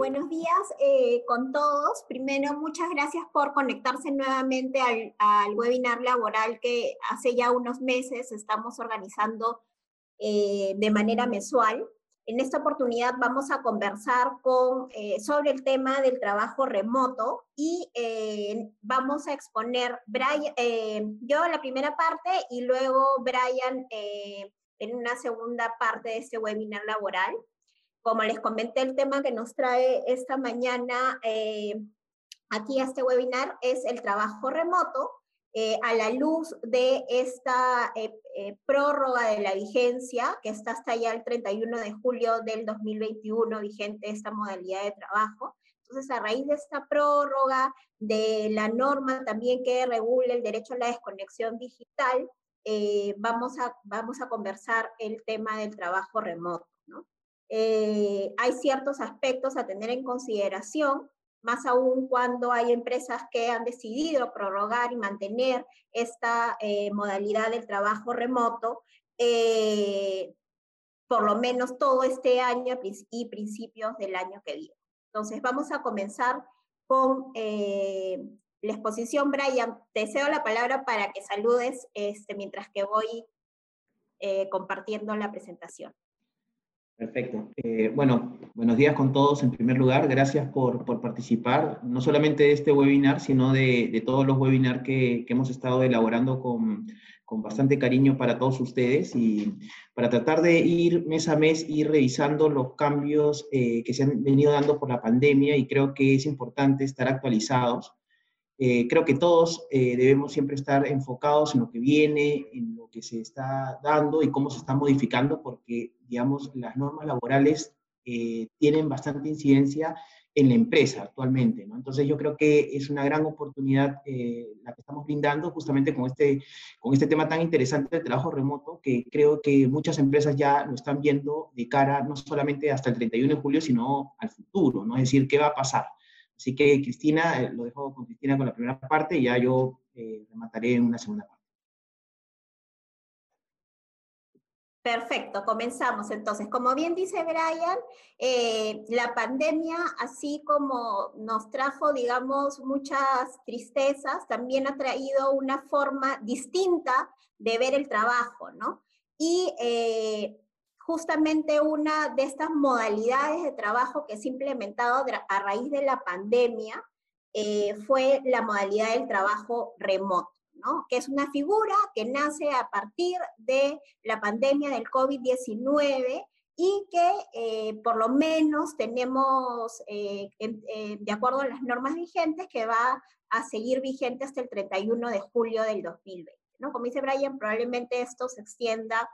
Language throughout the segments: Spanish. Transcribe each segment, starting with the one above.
buenos días eh, con todos. Primero, muchas gracias por conectarse nuevamente al, webinar laboral que hace ya unos meses estamos organizando eh, de manera mensual. En esta oportunidad vamos a conversar con, eh, sobre el tema del trabajo remoto y vamos a exponer Brian, yo la primera parte y luego Brian en una segunda parte de este webinar laboral. Como les comenté, el tema que nos trae esta mañana eh, aquí a este webinar es el trabajo remoto. Eh, a la luz de esta eh, prórroga de la vigencia, que está hasta ya el 31 de julio del 2021 vigente esta modalidad de trabajo. Entonces, a raíz de esta prórroga, de la norma también que regula el derecho a la desconexión digital, vamos, a, vamos a conversar el tema del trabajo remoto. Eh, hay ciertos aspectos a tener en consideración, más aún cuando hay empresas que han decidido prorrogar y mantener esta eh, modalidad del trabajo remoto, eh, por lo menos todo este año y principios del año que viene. Entonces, vamos a comenzar con la exposición. Brian, te cedo la palabra para que saludes este, mientras que voy compartiendo la presentación. Perfecto. Eh, bueno, buenos días con todos. En primer lugar, gracias por, por participar, no solamente de este webinar, sino de, de todos los webinars que, que, hemos estado elaborando con, con, bastante cariño para todos ustedes y para tratar de ir mes a mes, ir revisando los cambios eh, que se han venido dando por la pandemia y creo que es importante estar actualizados eh, creo que todos eh, debemos siempre estar enfocados en lo que viene, en lo que se está dando y cómo se está modificando, porque, digamos, las normas laborales eh, tienen bastante incidencia en la empresa actualmente, ¿no? Entonces yo creo que es una gran oportunidad la que estamos brindando justamente con este, con este tema tan interesante del trabajo remoto, que creo que muchas empresas ya lo están viendo de cara no solamente hasta el 31 de julio, sino al futuro, ¿no? Es decir, ¿qué va a pasar? Así que Cristina, eh, lo dejo con Cristina con la primera parte y ya yo eh, remataré en una segunda parte. Perfecto, comenzamos entonces. Como bien dice Brian, eh, la pandemia, así como nos trajo, digamos, muchas tristezas, también ha traído una forma distinta de ver el trabajo, ¿no? Y justamente una de estas modalidades de trabajo que se ha implementado a raíz de la pandemia eh, fue la modalidad del trabajo remoto, ¿no? que es una figura que nace a partir de la pandemia del COVID-19 y que eh, por lo menos tenemos, eh, de acuerdo a las normas vigentes, que va a seguir vigente hasta el 31 de julio del 2020. ¿no? Como dice Brian, probablemente esto se extienda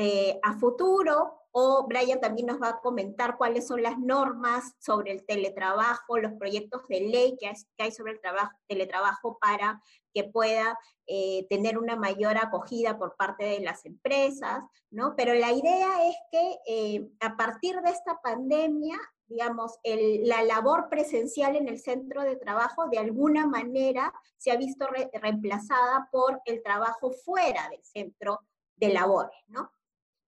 eh, a futuro, o Brian también nos va a comentar cuáles son las normas sobre el teletrabajo, los proyectos de ley que hay, sobre el trabajo, teletrabajo para que pueda eh, tener una mayor acogida por parte de las empresas, ¿no? Pero la idea es que eh, a partir de esta pandemia, digamos, la labor presencial en el centro de trabajo de alguna manera se ha visto reemplazada por el trabajo fuera del centro de labores, ¿no?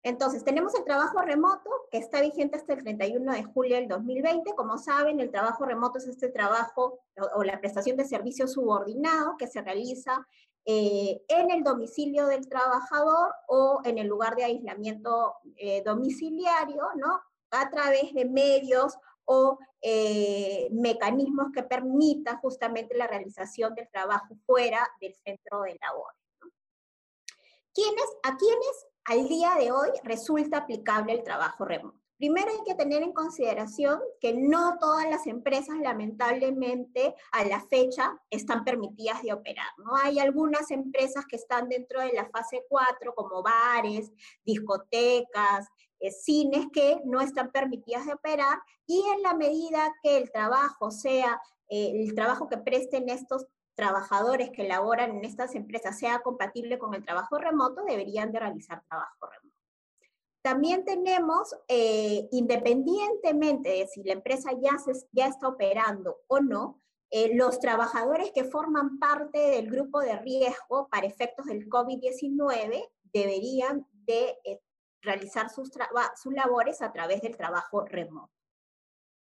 Entonces, tenemos el trabajo remoto que está vigente hasta el 31 de julio del 2020. Como saben, el trabajo remoto es este trabajo o, la prestación de servicio subordinado que se realiza eh, en el domicilio del trabajador o en el lugar de aislamiento eh, domiciliario, ¿no? A través de medios o eh, mecanismos que permitan justamente la realización del trabajo fuera del centro de labor. ¿Quiénes, ¿A quiénes al día de hoy resulta aplicable el trabajo remoto. Primero hay que tener en consideración que no todas las empresas lamentablemente a la fecha están permitidas de operar. ¿no? Hay algunas empresas que están dentro de la fase 4 como bares, discotecas, eh, cines que no están permitidas de operar y en la medida que el trabajo sea eh, el trabajo que presten estos trabajadores que laboran en estas empresas sea compatible con el trabajo remoto, deberían de realizar trabajo remoto. También tenemos, eh, independientemente de si la empresa ya, está operando o no, eh, los trabajadores que forman parte del grupo de riesgo para efectos del COVID-19 deberían de eh, realizar sus, sus labores a través del trabajo remoto.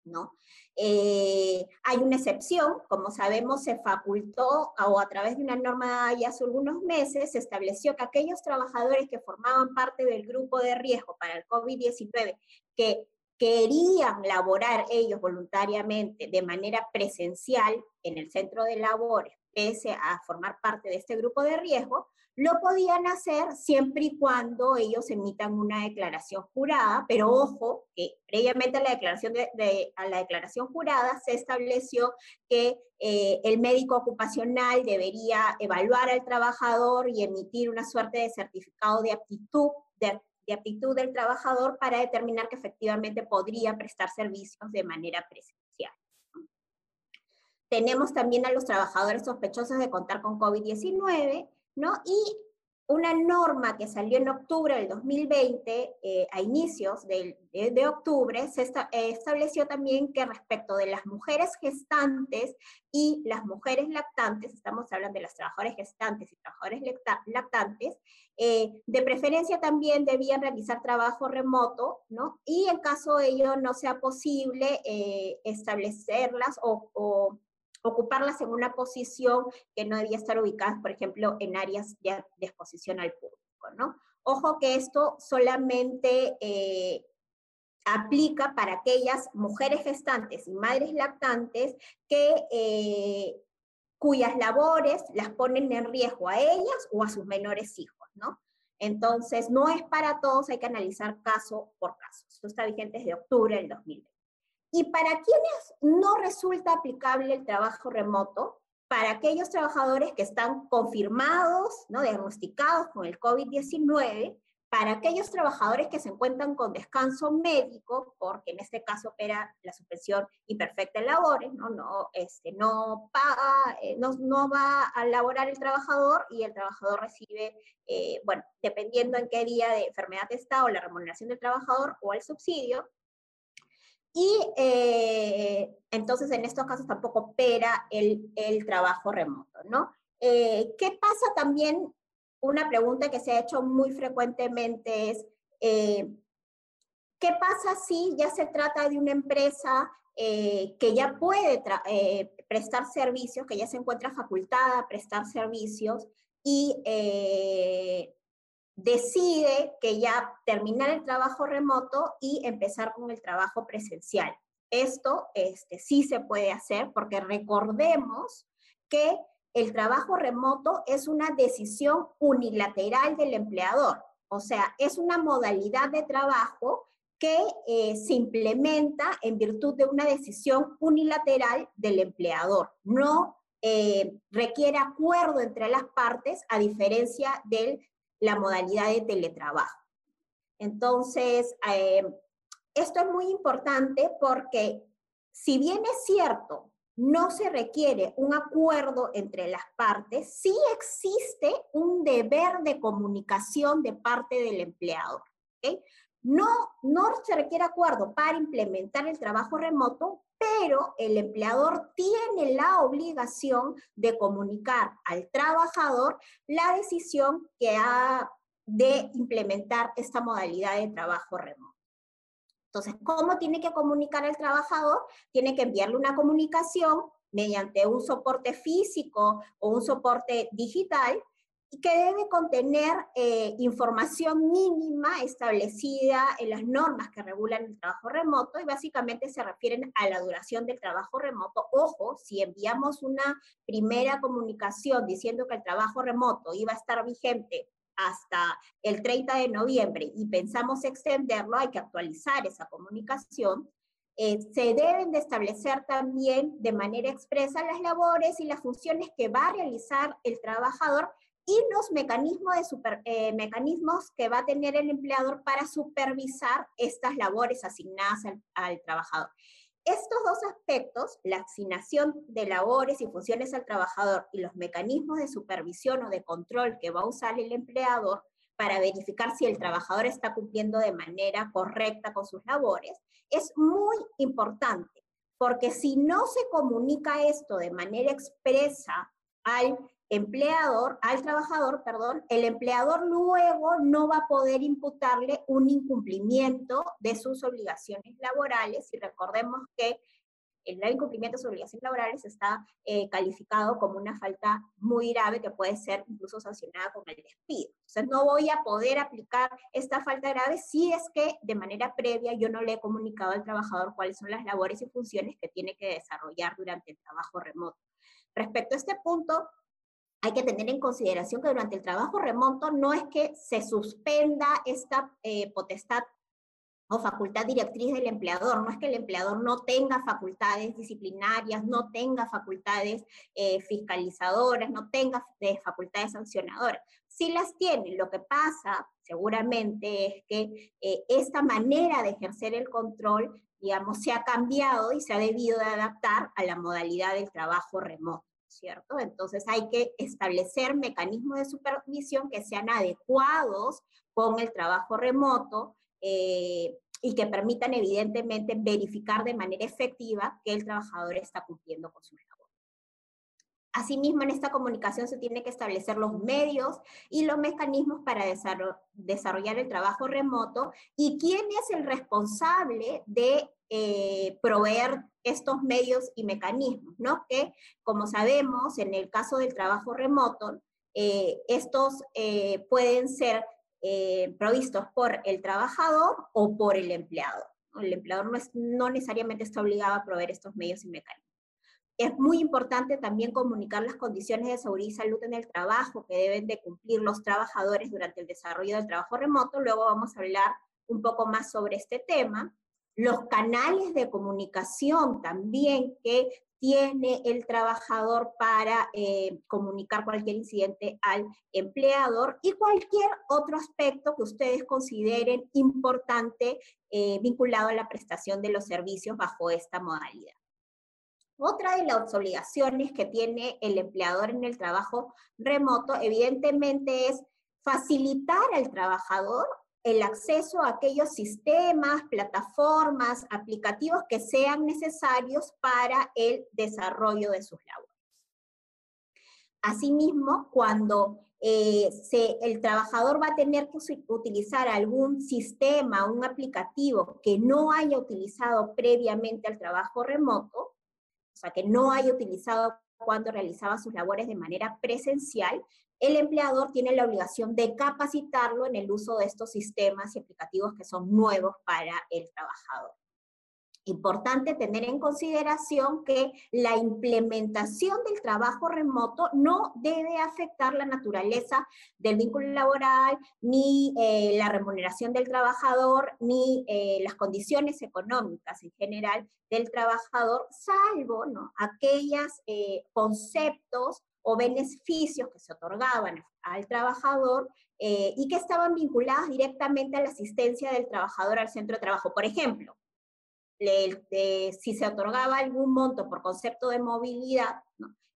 ¿No? Eh, hay una excepción, como sabemos, se facultó o a través de una norma ya hace algunos meses se estableció que aquellos trabajadores que formaban parte del grupo de riesgo para el COVID-19 que querían laborar ellos voluntariamente de manera presencial en el centro de labores, pese a formar parte de este grupo de riesgo, lo podían hacer siempre y cuando ellos emitan una declaración jurada, pero ojo, que previamente a la declaración, de, a la declaración jurada se estableció que eh, el médico ocupacional debería evaluar al trabajador y emitir una suerte de certificado de aptitud, de aptitud del trabajador para determinar que efectivamente podría prestar servicios de manera presencial. Tenemos también a los trabajadores sospechosos de contar con COVID-19, ¿no? Y una norma que salió en octubre del 2020, eh, a inicios de, octubre, se eh, estableció también que respecto de las mujeres gestantes y las mujeres lactantes, estamos hablando de las trabajadoras gestantes y trabajadores lactantes, eh, de preferencia también debían realizar trabajo remoto, ¿no? Y en caso de ello no sea posible establecerlas o ocuparlas en una posición que no debía estar ubicadas, por ejemplo, en áreas de, exposición al público, ¿no? Ojo que esto solamente eh, aplica para aquellas mujeres gestantes y madres lactantes que, eh, cuyas labores las ponen en riesgo a ellas o a sus menores hijos, ¿no? Entonces, no es para todos, hay que analizar caso por caso. Esto está vigente desde octubre del 2020. Y para quienes no resulta aplicable el trabajo remoto, para aquellos trabajadores que están confirmados, ¿no? diagnosticados con el COVID-19, para aquellos trabajadores que se encuentran con descanso médico, porque en este caso opera la suspensión imperfecta en labores, no, no, este, no paga, eh, no, no, va a laborar el trabajador y el trabajador recibe, eh, bueno, dependiendo en qué día de enfermedad está o la remuneración del trabajador o el subsidio, y eh, entonces en estos casos tampoco opera el, el trabajo remoto, ¿no? Eh, ¿Qué pasa también? Una pregunta que se ha hecho muy frecuentemente es, eh, ¿qué pasa si ya se trata de una empresa que ya puede prestar servicios, que ya se encuentra facultada a prestar servicios y decide que ya terminar el trabajo remoto y empezar con el trabajo presencial. Esto este, sí se puede hacer porque recordemos que el trabajo remoto es una decisión unilateral del empleador, o sea, es una modalidad de trabajo que eh, se implementa en virtud de una decisión unilateral del empleador. No eh, requiere acuerdo entre las partes, a diferencia del la modalidad de teletrabajo. Entonces, eh, esto es muy importante porque si bien es cierto, no se requiere un acuerdo entre las partes, sí existe un deber de comunicación de parte del empleador. No, no se requiere acuerdo para implementar el trabajo remoto, pero el empleador tiene la obligación de comunicar al trabajador la decisión que ha de implementar esta modalidad de trabajo remoto. Entonces, ¿cómo tiene que comunicar al trabajador? Tiene que enviarle una comunicación mediante un soporte físico o un soporte digital y que debe contener eh, información mínima establecida en las normas que regulan el trabajo remoto y básicamente se refieren a la duración del trabajo remoto. Ojo, si enviamos una primera comunicación diciendo que el trabajo remoto iba a estar vigente hasta el 30 de noviembre y pensamos extenderlo, hay que actualizar esa comunicación. Eh, se deben de establecer también de manera expresa las labores y las funciones que va a realizar el trabajador y los mecanismos, de super, eh, mecanismos que va a tener el empleador para supervisar estas labores asignadas al, trabajador. Estos dos aspectos, la asignación de labores y funciones al trabajador y los mecanismos de supervisión o de control que va a usar el empleador para verificar si el trabajador está cumpliendo de manera correcta con sus labores, es muy importante, porque si no se comunica esto de manera expresa al empleador, al trabajador, perdón, el empleador luego no va a poder imputarle un incumplimiento de sus obligaciones laborales y recordemos que el incumplimiento de sus obligaciones laborales está eh, calificado como una falta muy grave que puede ser incluso sancionada con el despido. Entonces, no voy a poder aplicar esta falta grave si es que de manera previa yo no le he comunicado al trabajador cuáles son las labores y funciones que tiene que desarrollar durante el trabajo remoto. Respecto a este punto, hay que tener en consideración que durante el trabajo remoto no es que se suspenda esta eh, potestad o facultad directriz del empleador. No es que el empleador no tenga facultades disciplinarias, no tenga facultades eh, fiscalizadoras, no tenga eh, facultades sancionadoras. Sí las tiene. Lo que pasa seguramente es que esta manera de ejercer el control, digamos, se ha cambiado y se ha debido de adaptar a la modalidad del trabajo remoto. ¿Cierto? Entonces hay que establecer mecanismos de supervisión que sean adecuados con el trabajo remoto, eh, y que permitan evidentemente verificar de manera efectiva que el trabajador está cumpliendo con su labor. Asimismo, en esta comunicación se tiene que establecer los medios y los mecanismos para desarrollar el trabajo remoto y quién es el responsable de eh, proveer estos medios y mecanismos, ¿no? Que, como sabemos, en el caso del trabajo remoto, eh, estos pueden ser eh, provistos por el trabajador o por el empleador. El empleador no, no necesariamente está obligado a proveer estos medios y mecanismos. Es muy importante también comunicar las condiciones de seguridad y salud en el trabajo que deben de cumplir los trabajadores durante el desarrollo del trabajo remoto. Luego vamos a hablar un poco más sobre este tema. Los canales de comunicación también que tiene el trabajador para eh, comunicar cualquier incidente al empleador y cualquier otro aspecto que ustedes consideren importante eh, vinculado a la prestación de los servicios bajo esta modalidad. Otra de las obligaciones que tiene el empleador en el trabajo remoto, evidentemente, es facilitar al trabajador el acceso a aquellos sistemas, plataformas, aplicativos que sean necesarios para el desarrollo de sus labores. Asimismo, cuando eh, el trabajador va a tener que utilizar algún sistema, un aplicativo que no haya utilizado previamente al trabajo remoto, sea, que no haya utilizado cuando realizaba sus labores de manera presencial, el empleador tiene la obligación de capacitarlo en el uso de estos sistemas y aplicativos que son nuevos para el trabajador. Importante tener en consideración que la implementación del trabajo remoto no debe afectar la naturaleza del vínculo laboral, ni eh, la remuneración del trabajador, ni eh, las condiciones económicas en general del trabajador, salvo ¿no? aquellos eh, conceptos o beneficios que se otorgaban al trabajador eh, y que estaban vinculadas directamente a la asistencia del trabajador al centro de trabajo. Por ejemplo, si se otorgaba algún monto por concepto de movilidad,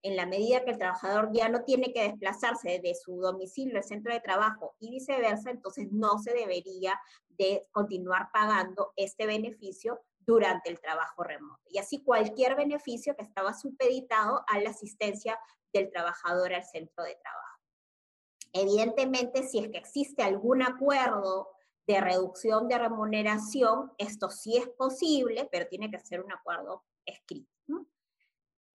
en la medida que el trabajador ya no tiene que desplazarse de su domicilio al centro de trabajo y viceversa, entonces no se debería de continuar pagando este beneficio durante el trabajo remoto. Y así cualquier beneficio que estaba supeditado a la asistencia del trabajador al centro de trabajo. Evidentemente, si es que existe algún acuerdo de reducción de remuneración, esto sí es posible, pero tiene que ser un acuerdo escrito.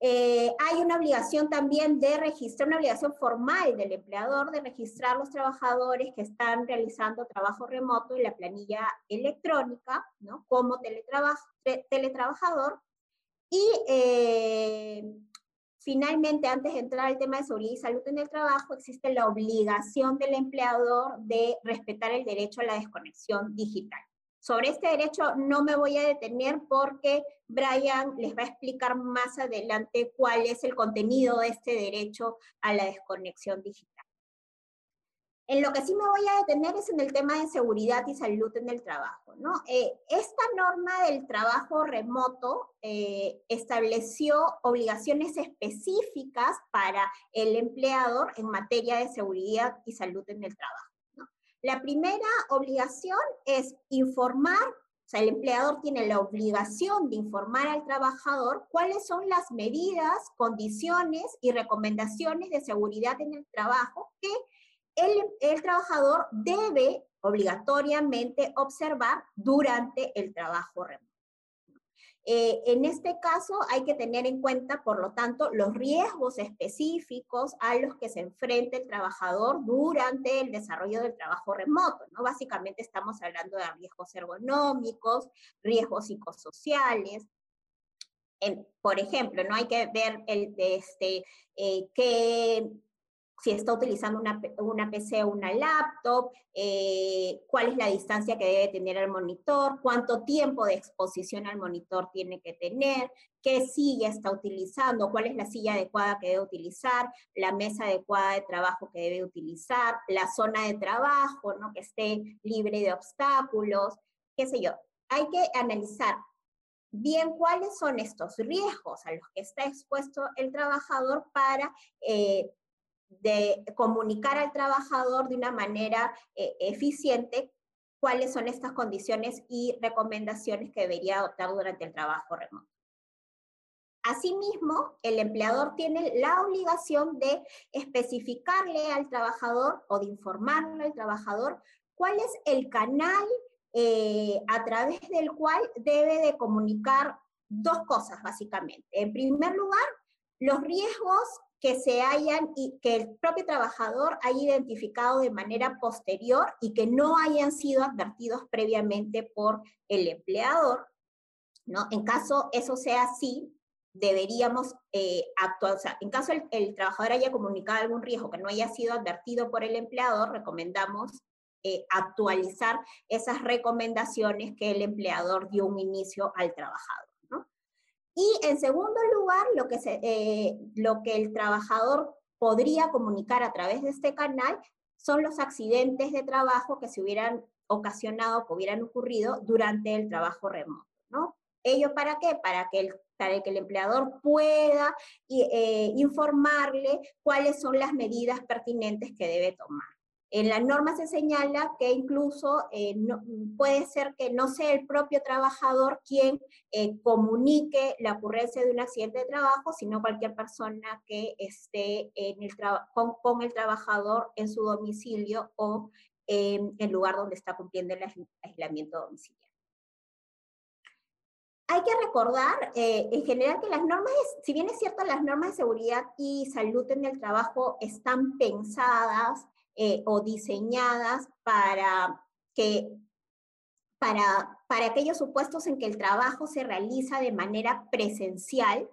Eh, hay una obligación también de registrar, una obligación formal del empleador de registrar los trabajadores que están realizando trabajo remoto en la planilla electrónica, ¿no? Como teletrabajador. Y eh, finalmente, antes de entrar al tema de seguridad y salud en el trabajo, existe la obligación del empleador de respetar el derecho a la desconexión digital. Sobre este derecho no me voy a detener porque Brian les va a explicar más adelante cuál es el contenido de este derecho a la desconexión digital. En lo que sí me voy a detener es en el tema de seguridad y salud en el trabajo. ¿no? Eh, esta norma del trabajo remoto eh, estableció obligaciones específicas para el empleador en materia de seguridad y salud en el trabajo. La primera obligación es informar sea, el empleador tiene la obligación de informar al trabajador cuáles son las medidas, condiciones y recomendaciones de seguridad en el trabajo que el, trabajador debe obligatoriamente observar durante el trabajo remoto. Eh, en este caso hay que tener en cuenta, por lo tanto, los riesgos específicos a los que se enfrenta el trabajador durante el desarrollo del trabajo remoto. ¿no? Básicamente estamos hablando de riesgos ergonómicos, riesgos psicosociales, por ejemplo, no hay que ver el, este, eh, qué si está utilizando una, una PC o una laptop, eh, cuál es la distancia que debe tener el monitor, cuánto tiempo de exposición al monitor tiene que tener, qué silla está utilizando, cuál es la silla adecuada que debe utilizar, la mesa adecuada de trabajo que debe utilizar, la zona de trabajo, ¿no? que esté libre de obstáculos, qué sé yo. Hay que analizar bien cuáles son estos riesgos a los que está expuesto el trabajador para eh, de comunicar al trabajador de una manera eh, eficiente cuáles son estas condiciones y recomendaciones que debería adoptar durante el trabajo remoto. Asimismo, el empleador tiene la obligación de especificarle al trabajador o de informarle al trabajador cuál es el canal eh, a través del cual debe de comunicar dos cosas, básicamente. En primer lugar, los riesgos que se hayan y que el propio trabajador haya identificado de manera posterior y que no hayan sido advertidos previamente por el empleador. ¿no? En caso eso sea así, deberíamos eh, actuar, o sea, en caso el, trabajador haya comunicado algún riesgo que no haya sido advertido por el empleador, recomendamos eh, actualizar esas recomendaciones que el empleador dio un inicio al trabajador. Y en segundo lugar, lo que, se, eh, lo que el trabajador podría comunicar a través de este canal son los accidentes de trabajo que se hubieran ocasionado, que hubieran ocurrido durante el trabajo remoto, ¿no? ¿Ello para qué? Para que el, para que el empleador pueda eh, informarle cuáles son las medidas pertinentes que debe tomar. En la norma se señala que incluso eh, puede ser que no sea el propio trabajador quien eh, comunique la ocurrencia de un accidente de trabajo, sino cualquier persona que esté con, el trabajador en su domicilio o en el lugar donde está cumpliendo el aislamiento domiciliario. Hay que recordar, eh, en general, que las normas, si bien es cierto, las normas de seguridad y salud en el trabajo están pensadas eh, o diseñadas para que para, para aquellos supuestos en que el trabajo se realiza de manera presencial,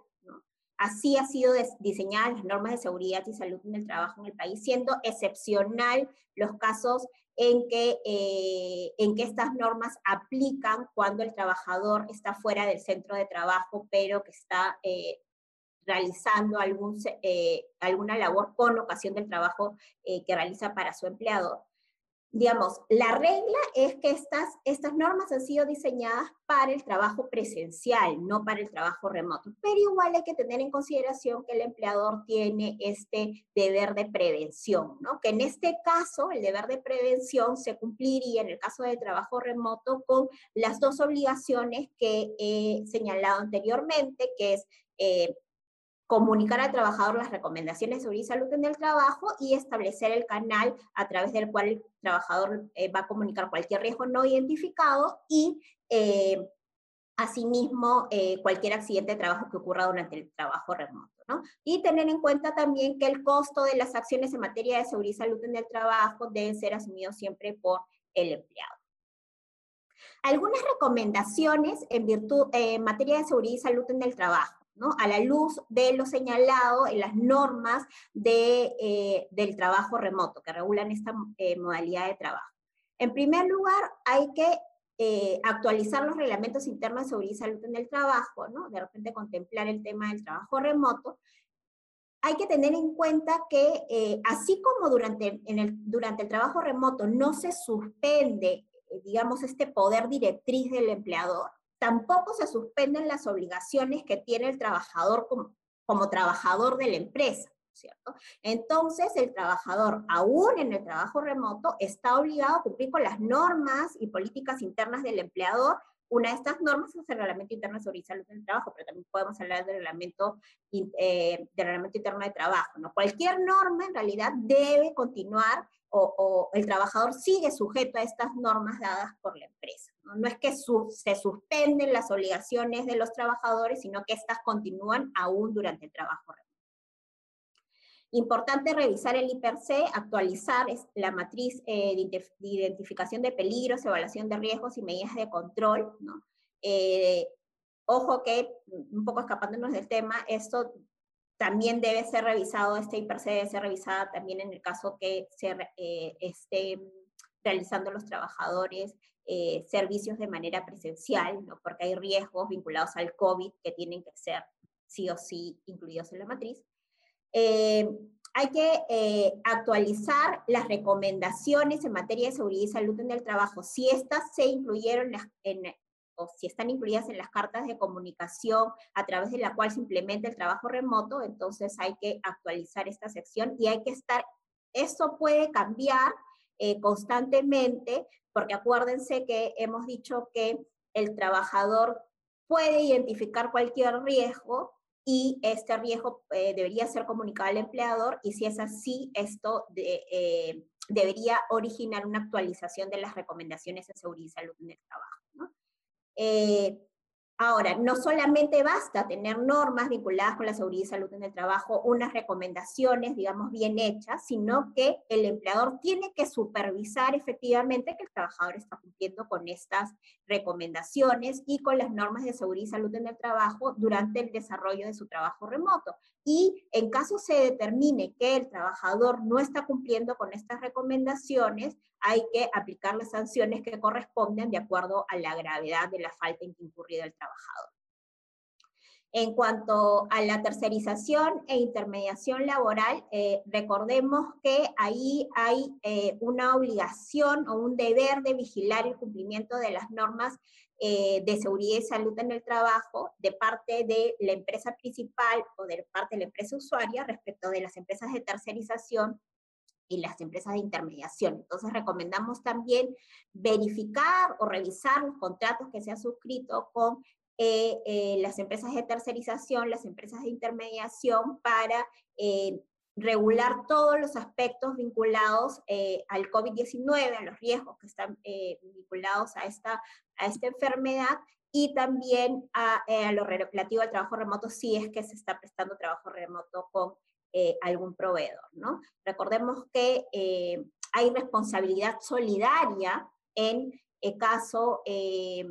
así ha sido diseñadas las normas de seguridad y salud en el trabajo en el país, siendo excepcional los casos en que, eh, en que estas normas aplican cuando el trabajador está fuera del centro de trabajo, pero que está eh, realizando algún, eh, alguna labor con ocasión del trabajo eh, que realiza para su empleador. Digamos, la regla es que estas, estas normas han sido diseñadas para el trabajo presencial, no para el trabajo remoto. Pero igual hay que tener en consideración que el empleador tiene este deber de prevención, ¿no? Que en este caso, el deber de prevención se cumpliría en el caso del trabajo remoto con las dos obligaciones que he señalado anteriormente, que es eh, comunicar al trabajador las recomendaciones sobre salud en el trabajo y establecer el canal a través del cual el trabajador eh, va a comunicar cualquier riesgo no identificado y eh, asimismo eh, cualquier accidente de trabajo que ocurra durante el trabajo remoto. Y tener en cuenta también que el costo de las acciones en materia de seguridad y salud en el trabajo deben ser asumidos siempre por el empleado. Algunas recomendaciones en virtud en materia de seguridad y salud en el trabajo a la luz de lo señalado en las normas de, eh, del trabajo remoto que regulan esta eh, modalidad de trabajo. En primer lugar, hay que eh, actualizar los reglamentos internos de seguridad y salud en el trabajo, ¿no? de repente contemplar el tema del trabajo remoto. Hay que tener en cuenta que así como durante, en el, durante el trabajo remoto no se suspende, digamos, este poder directriz del empleador, tampoco se suspenden las obligaciones que tiene el trabajador como, como trabajador de la empresa. ¿cierto? Entonces, el trabajador, aún en el trabajo remoto, está obligado a cumplir con las normas y políticas internas del empleador Una de estas normas es el Reglamento Interno sobre Salud del Trabajo, pero también podemos hablar del Reglamento, eh, del reglamento Interno de Trabajo. ¿no? Cualquier norma en realidad debe continuar o, el trabajador sigue sujeto a estas normas dadas por la empresa. No, es que se suspenden las obligaciones de los trabajadores, sino que estas continúan aún durante el trabajo. Importante revisar el IPRC, actualizar la matriz eh, de, identificación de peligros, evaluación de riesgos y medidas de control. ¿no? Eh, ojo que, un poco escapándonos del tema, esto también debe ser revisado, este IPRC debe ser revisada también en el caso que se eh, esté realizando los trabajadores servicios de manera presencial, ¿no? porque hay riesgos vinculados al COVID que tienen que ser sí o sí incluidos en la matriz. Eh, hay que eh, actualizar las recomendaciones en materia de seguridad y salud en el trabajo. Si estas se incluyeron en, o si están incluidas en las cartas de comunicación a través de la cual se implementa el trabajo remoto, entonces hay que actualizar esta sección y hay que estar, esto puede cambiar eh, constantemente, porque acuérdense que hemos dicho que el trabajador puede identificar cualquier riesgo y este riesgo eh, debería ser comunicado al empleador y si es así, esto eh, debería originar una actualización de las recomendaciones de seguridad y salud en el trabajo. Eh, Ahora, no solamente basta tener normas vinculadas con la seguridad y salud en el trabajo, unas recomendaciones, digamos, bien hechas, sino que el empleador tiene que supervisar efectivamente que el trabajador está cumpliendo con estas recomendaciones y con las normas de seguridad y salud en el trabajo durante el desarrollo de su trabajo remoto. Y en caso se determine que el trabajador no está cumpliendo con estas recomendaciones, hay que aplicar las sanciones que corresponden de acuerdo a la gravedad de la falta en que incurrido el trabajador. En cuanto a la tercerización e intermediación laboral, eh, recordemos que ahí hay eh, una obligación o un deber de vigilar el cumplimiento de las normas eh, de seguridad y salud en el trabajo de parte de la empresa principal o de parte de la empresa usuaria respecto de las empresas de tercerización y las empresas de intermediación. Entonces recomendamos también verificar o revisar los contratos que se han suscrito con eh, eh, las empresas de tercerización, las empresas de intermediación para eh, regular todos los aspectos vinculados al COVID-19, a los riesgos que están vinculados a esta, a esta enfermedad y también a, a, lo relativo al trabajo remoto si es que se está prestando trabajo remoto con eh, algún proveedor, ¿no? Recordemos que eh, hay responsabilidad solidaria en el caso eh,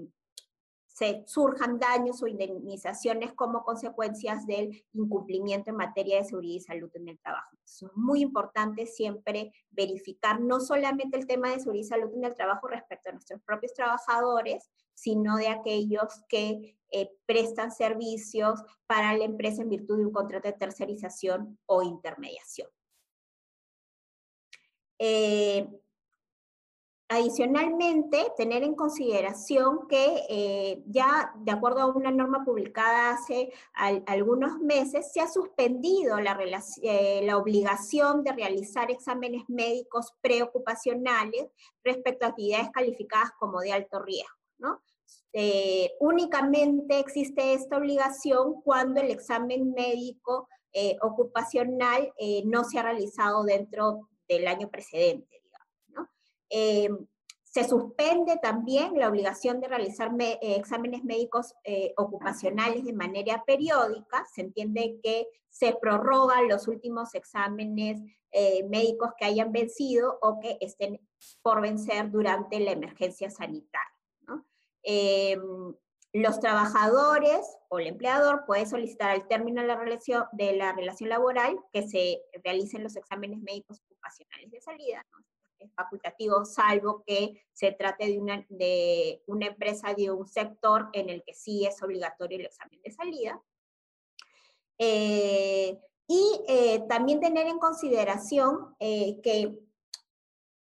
se surjan daños o indemnizaciones como consecuencias del incumplimiento en materia de seguridad y salud en el trabajo. es muy importante siempre verificar no solamente el tema de seguridad y salud en el trabajo respecto a nuestros propios trabajadores, sino de aquellos que eh, prestan servicios para la empresa en virtud de un contrato de tercerización o intermediación. Eh, adicionalmente, tener en consideración que eh, ya de acuerdo a una norma publicada hace algunos meses, se ha suspendido la, la, obligación de realizar exámenes médicos preocupacionales respecto a actividades calificadas como de alto riesgo. Eh, únicamente existe esta obligación cuando el examen médico eh, ocupacional eh, no se ha realizado dentro del año precedente, digamos. se suspende también la obligación de realizar exámenes médicos ocupacionales de manera periódica. Se entiende que se prorrogan los últimos exámenes médicos que hayan vencido o que estén por vencer durante la emergencia sanitaria. Em, los trabajadores o el empleador puede solicitar al término de la relación laboral que se realicen los exámenes médicos ocupacionales de salida. Es facultativo, salvo que se trate de una, de una empresa de un sector en el que sí es obligatorio el examen de salida. Eh, y eh, también tener en consideración eh, que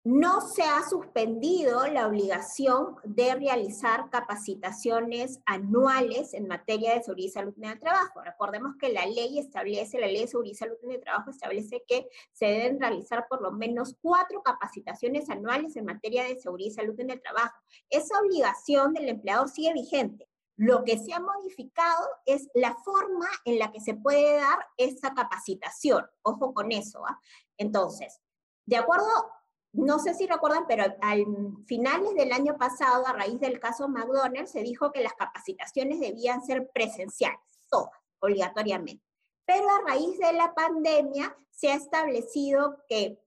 no se ha suspendido la obligación de realizar capacitaciones anuales en materia de seguridad y salud en el trabajo. Recordemos que la ley establece, la ley de seguridad y salud en el trabajo establece que se deben realizar por lo menos cuatro capacitaciones anuales en materia de seguridad y salud en el trabajo. Esa obligación del empleador sigue vigente. Lo que se ha modificado es la forma en la que se puede dar esa capacitación. Ojo con eso. ¿ah? Entonces, de acuerdo no sé si recuerdan, pero al finales del año pasado, a raíz del caso McDonald's, se dijo que las capacitaciones debían ser presenciales, todas, obligatoriamente. Pero a raíz de la pandemia se ha establecido que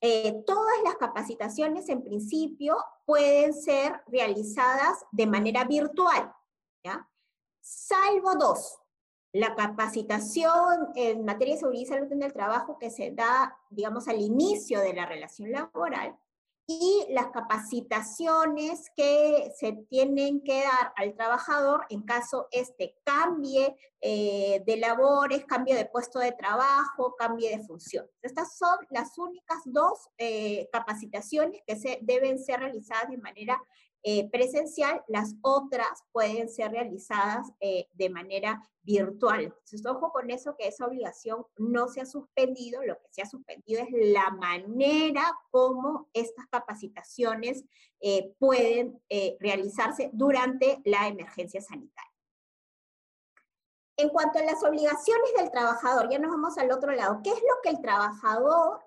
eh, todas las capacitaciones en principio pueden ser realizadas de manera virtual, ¿ya? Salvo dos, la capacitación en materia de seguridad y salud en el trabajo que se da, digamos, al inicio de la relación laboral y las capacitaciones que se tienen que dar al trabajador en caso este cambie eh, de labores, cambie de puesto de trabajo, cambie de función. Estas son las únicas dos eh, capacitaciones que se, deben ser realizadas de manera eh, presencial, las otras pueden ser realizadas eh, de manera virtual. Entonces, ojo con eso, que esa obligación no se ha suspendido, lo que se ha suspendido es la manera como estas capacitaciones eh, pueden realizarse durante la emergencia sanitaria. En cuanto a las obligaciones del trabajador, ya nos vamos al otro lado. ¿Qué es lo que el trabajador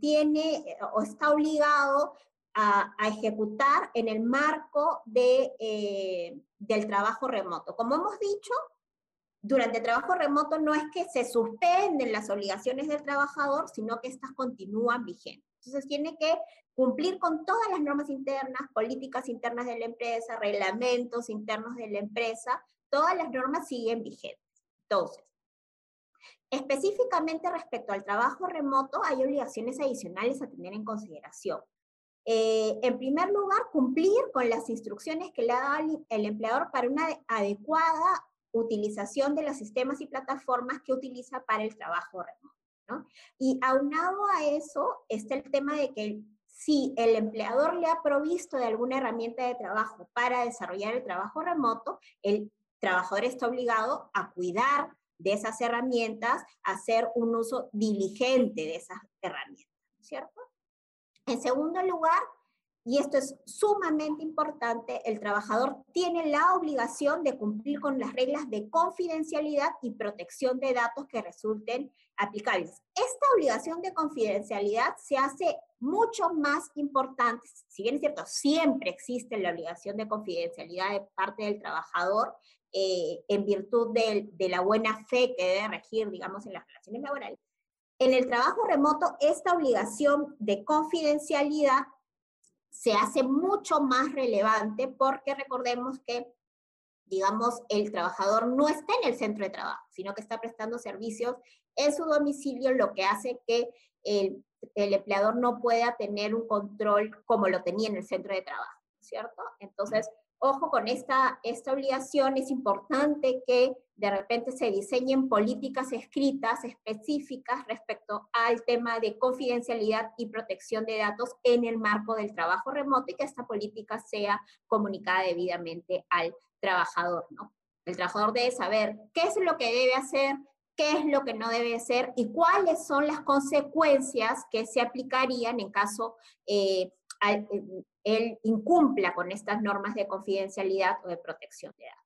tiene o está obligado a, ejecutar en el marco de, eh, del trabajo remoto. Como hemos dicho, durante el trabajo remoto no es que se suspenden las obligaciones del trabajador, sino que estas continúan vigentes. Entonces tiene que cumplir con todas las normas internas, políticas internas de la empresa, reglamentos internos de la empresa, todas las normas siguen vigentes. Entonces, específicamente respecto al trabajo remoto, hay obligaciones adicionales a tener en consideración. Eh, en primer lugar, cumplir con las instrucciones que le ha dado el empleador para una adecuada utilización de los sistemas y plataformas que utiliza para el trabajo remoto. Y aunado a eso está el tema de que si el empleador le ha provisto de alguna herramienta de trabajo para desarrollar el trabajo remoto, el trabajador está obligado a cuidar de esas herramientas, a hacer un uso diligente de esas herramientas, ¿cierto? En segundo lugar, y esto es sumamente importante, el trabajador tiene la obligación de cumplir con las reglas de confidencialidad y protección de datos que resulten aplicables. Esta obligación de confidencialidad se hace mucho más importante, si bien es cierto, siempre existe la obligación de confidencialidad de parte del trabajador eh, en virtud de, de la buena fe que debe regir, digamos, en las relaciones laborales, en el trabajo remoto, esta obligación de confidencialidad se hace mucho más relevante porque recordemos que, digamos, el trabajador no está en el centro de trabajo, sino que está prestando servicios en su domicilio, lo que hace que el, empleador no pueda tener un control como lo tenía en el centro de trabajo, ¿cierto? Entonces, ojo con esta, esta obligación, es importante que de repente se diseñen políticas escritas específicas respecto al tema de confidencialidad y protección de datos en el marco del trabajo remoto y que esta política sea comunicada debidamente al trabajador, ¿no? El trabajador debe saber qué es lo que debe hacer, qué es lo que no debe hacer y cuáles son las consecuencias que se aplicarían en caso eh, él incumpla con estas normas de confidencialidad o de protección de datos.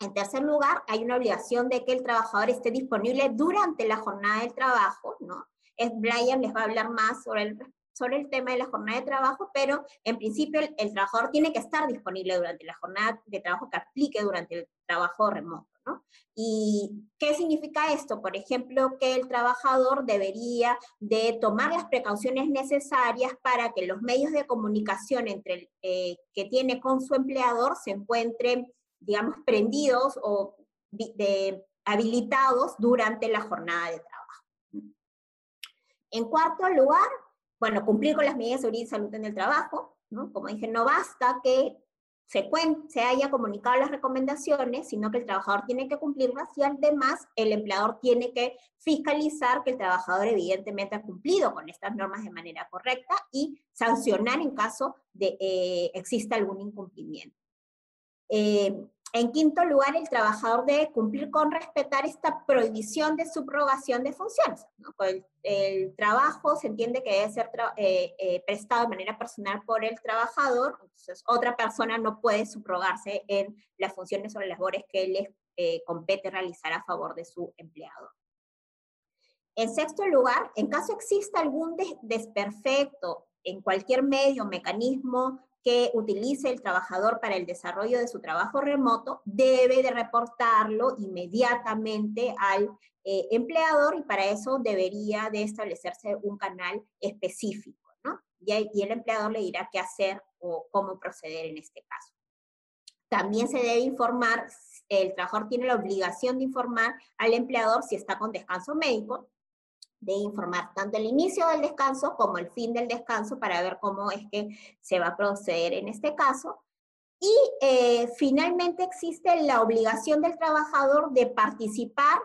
En tercer lugar, hay una obligación de que el trabajador esté disponible durante la jornada del trabajo, ¿no? Es, Brian les va a hablar más sobre el, sobre el tema de la jornada de trabajo, pero en principio el, el, trabajador tiene que estar disponible durante la jornada de trabajo que aplique durante el trabajo remoto. ¿Y qué significa esto? Por ejemplo, que el trabajador debería de tomar las precauciones necesarias para que los medios de comunicación entre eh, que tiene con su empleador se encuentren, digamos, prendidos o habilitados durante la jornada de trabajo. En cuarto lugar, bueno, cumplir con las medidas de seguridad y salud en el trabajo, ¿no? Como dije, no basta que se, haya comunicado las recomendaciones, sino que el trabajador tiene que cumplirlas y además el empleador tiene que fiscalizar que el trabajador evidentemente ha cumplido con estas normas de manera correcta y sancionar en caso de eh, exista algún incumplimiento. Eh, en quinto lugar, el trabajador debe cumplir con respetar esta prohibición de subrogación de funciones. El, trabajo se entiende que debe ser eh, eh, prestado de manera personal por el trabajador, entonces otra persona no puede subrogarse en las funciones o las labores que le eh, compete realizar a favor de su empleado. En sexto lugar, en caso exista algún desperfecto en cualquier medio, mecanismo que utilice el trabajador para el desarrollo de su trabajo remoto debe de reportarlo inmediatamente al eh, empleador y para eso debería de establecerse un canal específico, ¿no? Y, y el empleador le dirá qué hacer o cómo proceder en este caso. También se debe informar, el trabajador tiene la obligación de informar al empleador si está con descanso médico, de informar tanto el inicio del descanso como el fin del descanso para ver cómo es que se va a proceder en este caso. Y eh, finalmente existe la obligación del trabajador de participar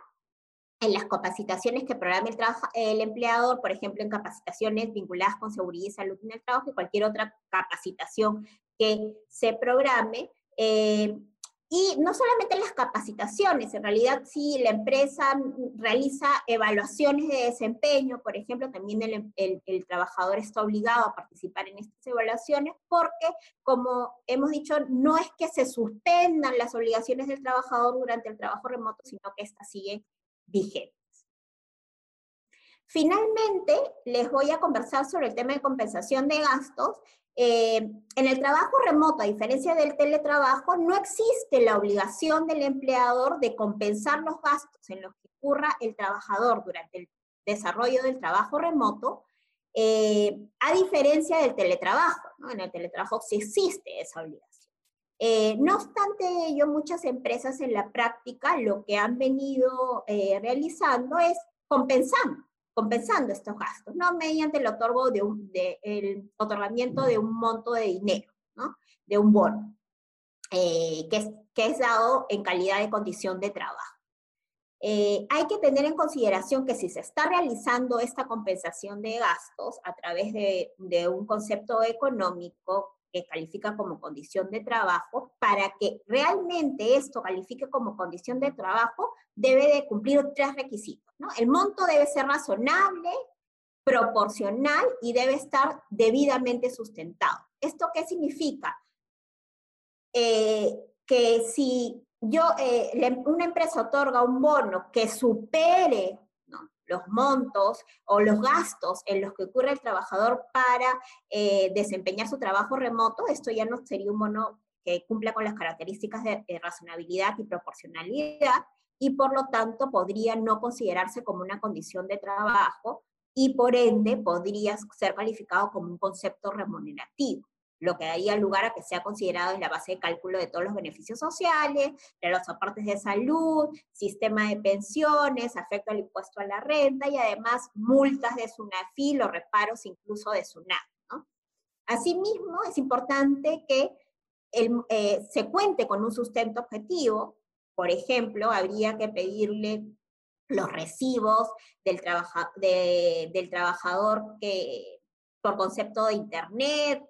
en las capacitaciones que programe el, el, empleador, por ejemplo, en capacitaciones vinculadas con seguridad y salud en el trabajo y cualquier otra capacitación que se programe. Eh, y no solamente las capacitaciones, en realidad si la empresa realiza evaluaciones de desempeño, por ejemplo, también el, el, trabajador está obligado a participar en estas evaluaciones porque, como hemos dicho, no es que se suspendan las obligaciones del trabajador durante el trabajo remoto, sino que éstas siguen vigentes. Finalmente, les voy a conversar sobre el tema de compensación de gastos eh, en el trabajo remoto, a diferencia del teletrabajo, no existe la obligación del empleador de compensar los gastos en los que ocurra el trabajador durante el desarrollo del trabajo remoto, eh, a diferencia del teletrabajo. En el teletrabajo sí existe esa obligación. Eh, no obstante ello, muchas empresas en la práctica lo que han venido realizando es compensando compensando estos gastos, ¿no? Mediante el, otorgo de un, de, el otorgamiento de un monto de dinero, ¿no? De un bono, eh, que, es, que es dado en calidad de condición de trabajo. Eh, hay que tener en consideración que si se está realizando esta compensación de gastos a través de, de un concepto económico que califica como condición de trabajo, para que realmente esto califique como condición de trabajo, debe de cumplir tres requisitos. ¿no? El monto debe ser razonable, proporcional y debe estar debidamente sustentado. ¿Esto qué significa? Eh, que si yo, eh, una empresa otorga un bono que supere los montos o los gastos en los que ocurre el trabajador para eh, desempeñar su trabajo remoto, esto ya no sería un bono que cumpla con las características de, razonabilidad y proporcionalidad y por lo tanto podría no considerarse como una condición de trabajo y por ende podría ser calificado como un concepto remunerativo lo que daría lugar a que sea considerado en la base de cálculo de todos los beneficios sociales, de los aportes de salud, sistema de pensiones, afecto al impuesto a la renta y además multas de SUNAFI o reparos incluso de SUNAT. Asimismo, es importante que eh, se cuente con un sustento objetivo, por ejemplo, habría que pedirle los recibos del, del trabajador que, por concepto de Internet,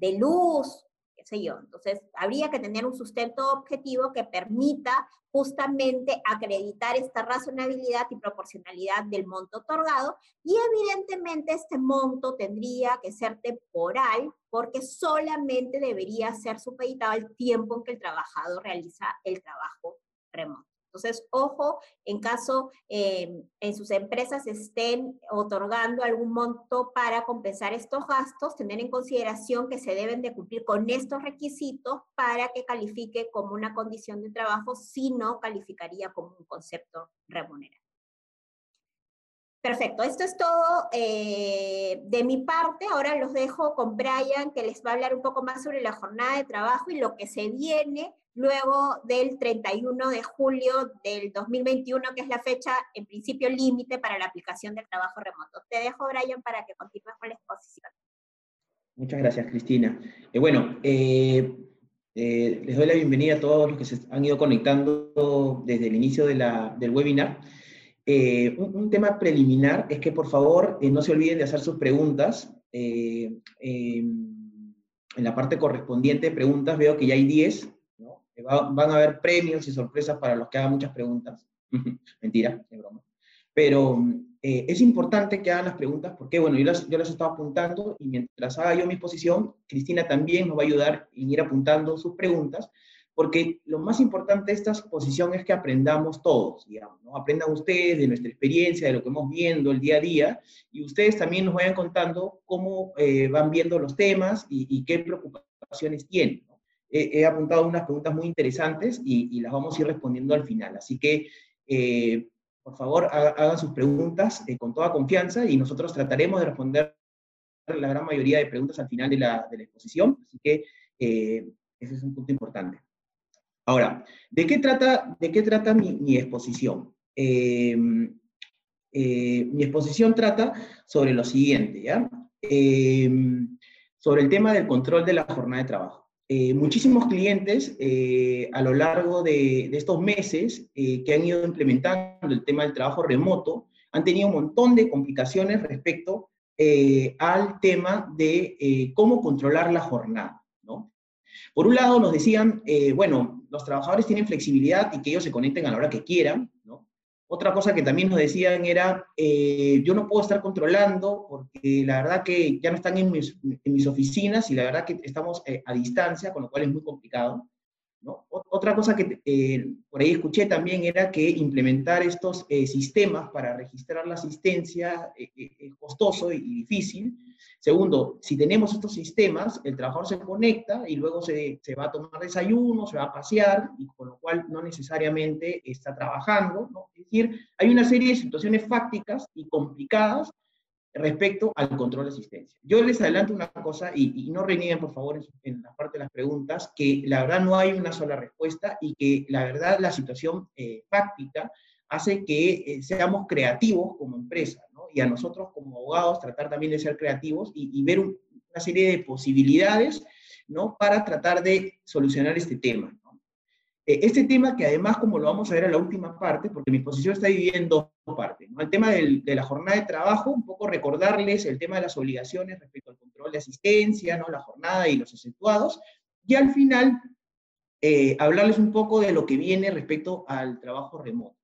de luz, qué sé yo. Entonces, habría que tener un sustento objetivo que permita justamente acreditar esta razonabilidad y proporcionalidad del monto otorgado y evidentemente este monto tendría que ser temporal porque solamente debería ser supeditado al tiempo en que el trabajador realiza el trabajo remoto. Entonces, ojo, en caso eh, en sus empresas estén otorgando algún monto para compensar estos gastos, tener en consideración que se deben de cumplir con estos requisitos para que califique como una condición de trabajo, si no calificaría como un concepto remunerado. Perfecto, esto es todo eh, de mi parte. Ahora los dejo con Brian, que les va a hablar un poco más sobre la jornada de trabajo y lo que se viene luego del 31 de julio del 2021, que es la fecha en principio límite para la aplicación del trabajo remoto. Te dejo, Brian, para que continúes con la exposición. Muchas gracias, Cristina. Eh, bueno, eh, Eh, les doy la bienvenida a todos los que se han ido conectando desde el inicio del webinar. Un, tema preliminar es que por favor no se olviden de hacer sus preguntas. Em, en la parte correspondiente de preguntas veo que ya hay 10. ¿No? van a haber premios y sorpresas para los que hagan muchas preguntas. Mentira, es broma. Pero eh, es importante que hagan las preguntas porque, bueno, yo las, yo las estaba apuntando y mientras haga yo mi posición, Cristina también nos va a ayudar en ir apuntando sus preguntas, porque lo más importante de esta exposición es que aprendamos todos, digamos, ¿no? Aprendan ustedes de nuestra experiencia, de lo que hemos viendo el día a día, y ustedes también nos vayan contando cómo eh, van viendo los temas y, qué preocupaciones tienen. He apuntado unas preguntas muy interesantes y, las vamos a ir respondiendo al final. Así que eh, por favor, hagan sus preguntas eh, con toda confianza y nosotros trataremos de responder la gran mayoría de preguntas al final de la, exposición. Así que eh, ese es un punto importante. Ahora, ¿de qué trata, de qué trata mi, exposición? Em, mi exposición trata sobre lo siguiente, ¿ya? Em, sobre el tema del control de la jornada de trabajo. Eh, muchísimos clientes eh, a lo largo de, estos meses eh, que han ido implementando el tema del trabajo remoto han tenido un montón de complicaciones respecto al tema de cómo controlar la jornada. Por un lado nos decían, bueno, los trabajadores tienen flexibilidad y que ellos se conecten a la hora que quieran. Otra cosa que también nos decían era, eh, yo no puedo estar controlando porque la verdad que ya no están en mis, en mis oficinas y la verdad que estamos eh, a distancia, con lo cual es muy complicado. ¿no? Otra cosa que eh, por ahí escuché también era que implementar estos sistemas para registrar la asistencia es costoso y difícil. Segundo, si tenemos estos sistemas, el trabajador se conecta y luego se, se, va a tomar desayuno, se va a pasear, y con lo cual no necesariamente está trabajando. ¿no? Es decir, hay una serie de situaciones fácticas y complicadas respecto al control de asistencia. Yo les adelanto una cosa, y, y no renieguen por favor en, la parte de las preguntas, que la verdad no hay una sola respuesta y que la verdad la situación eh, fáctica hace que eh, seamos creativos como empresa y a nosotros como abogados tratar también de ser creativos y, ver una serie de posibilidades, ¿no? Para tratar de solucionar este tema. Eh, este tema que además, como lo vamos a ver en la última parte, porque mi posición está dividida en dos partes, ¿no? El tema de la jornada de trabajo, un poco recordarles el tema de las obligaciones respecto al control de asistencia, ¿no? La jornada y los exceptuados, y al final eh, hablarles un poco de lo que viene respecto al trabajo remoto.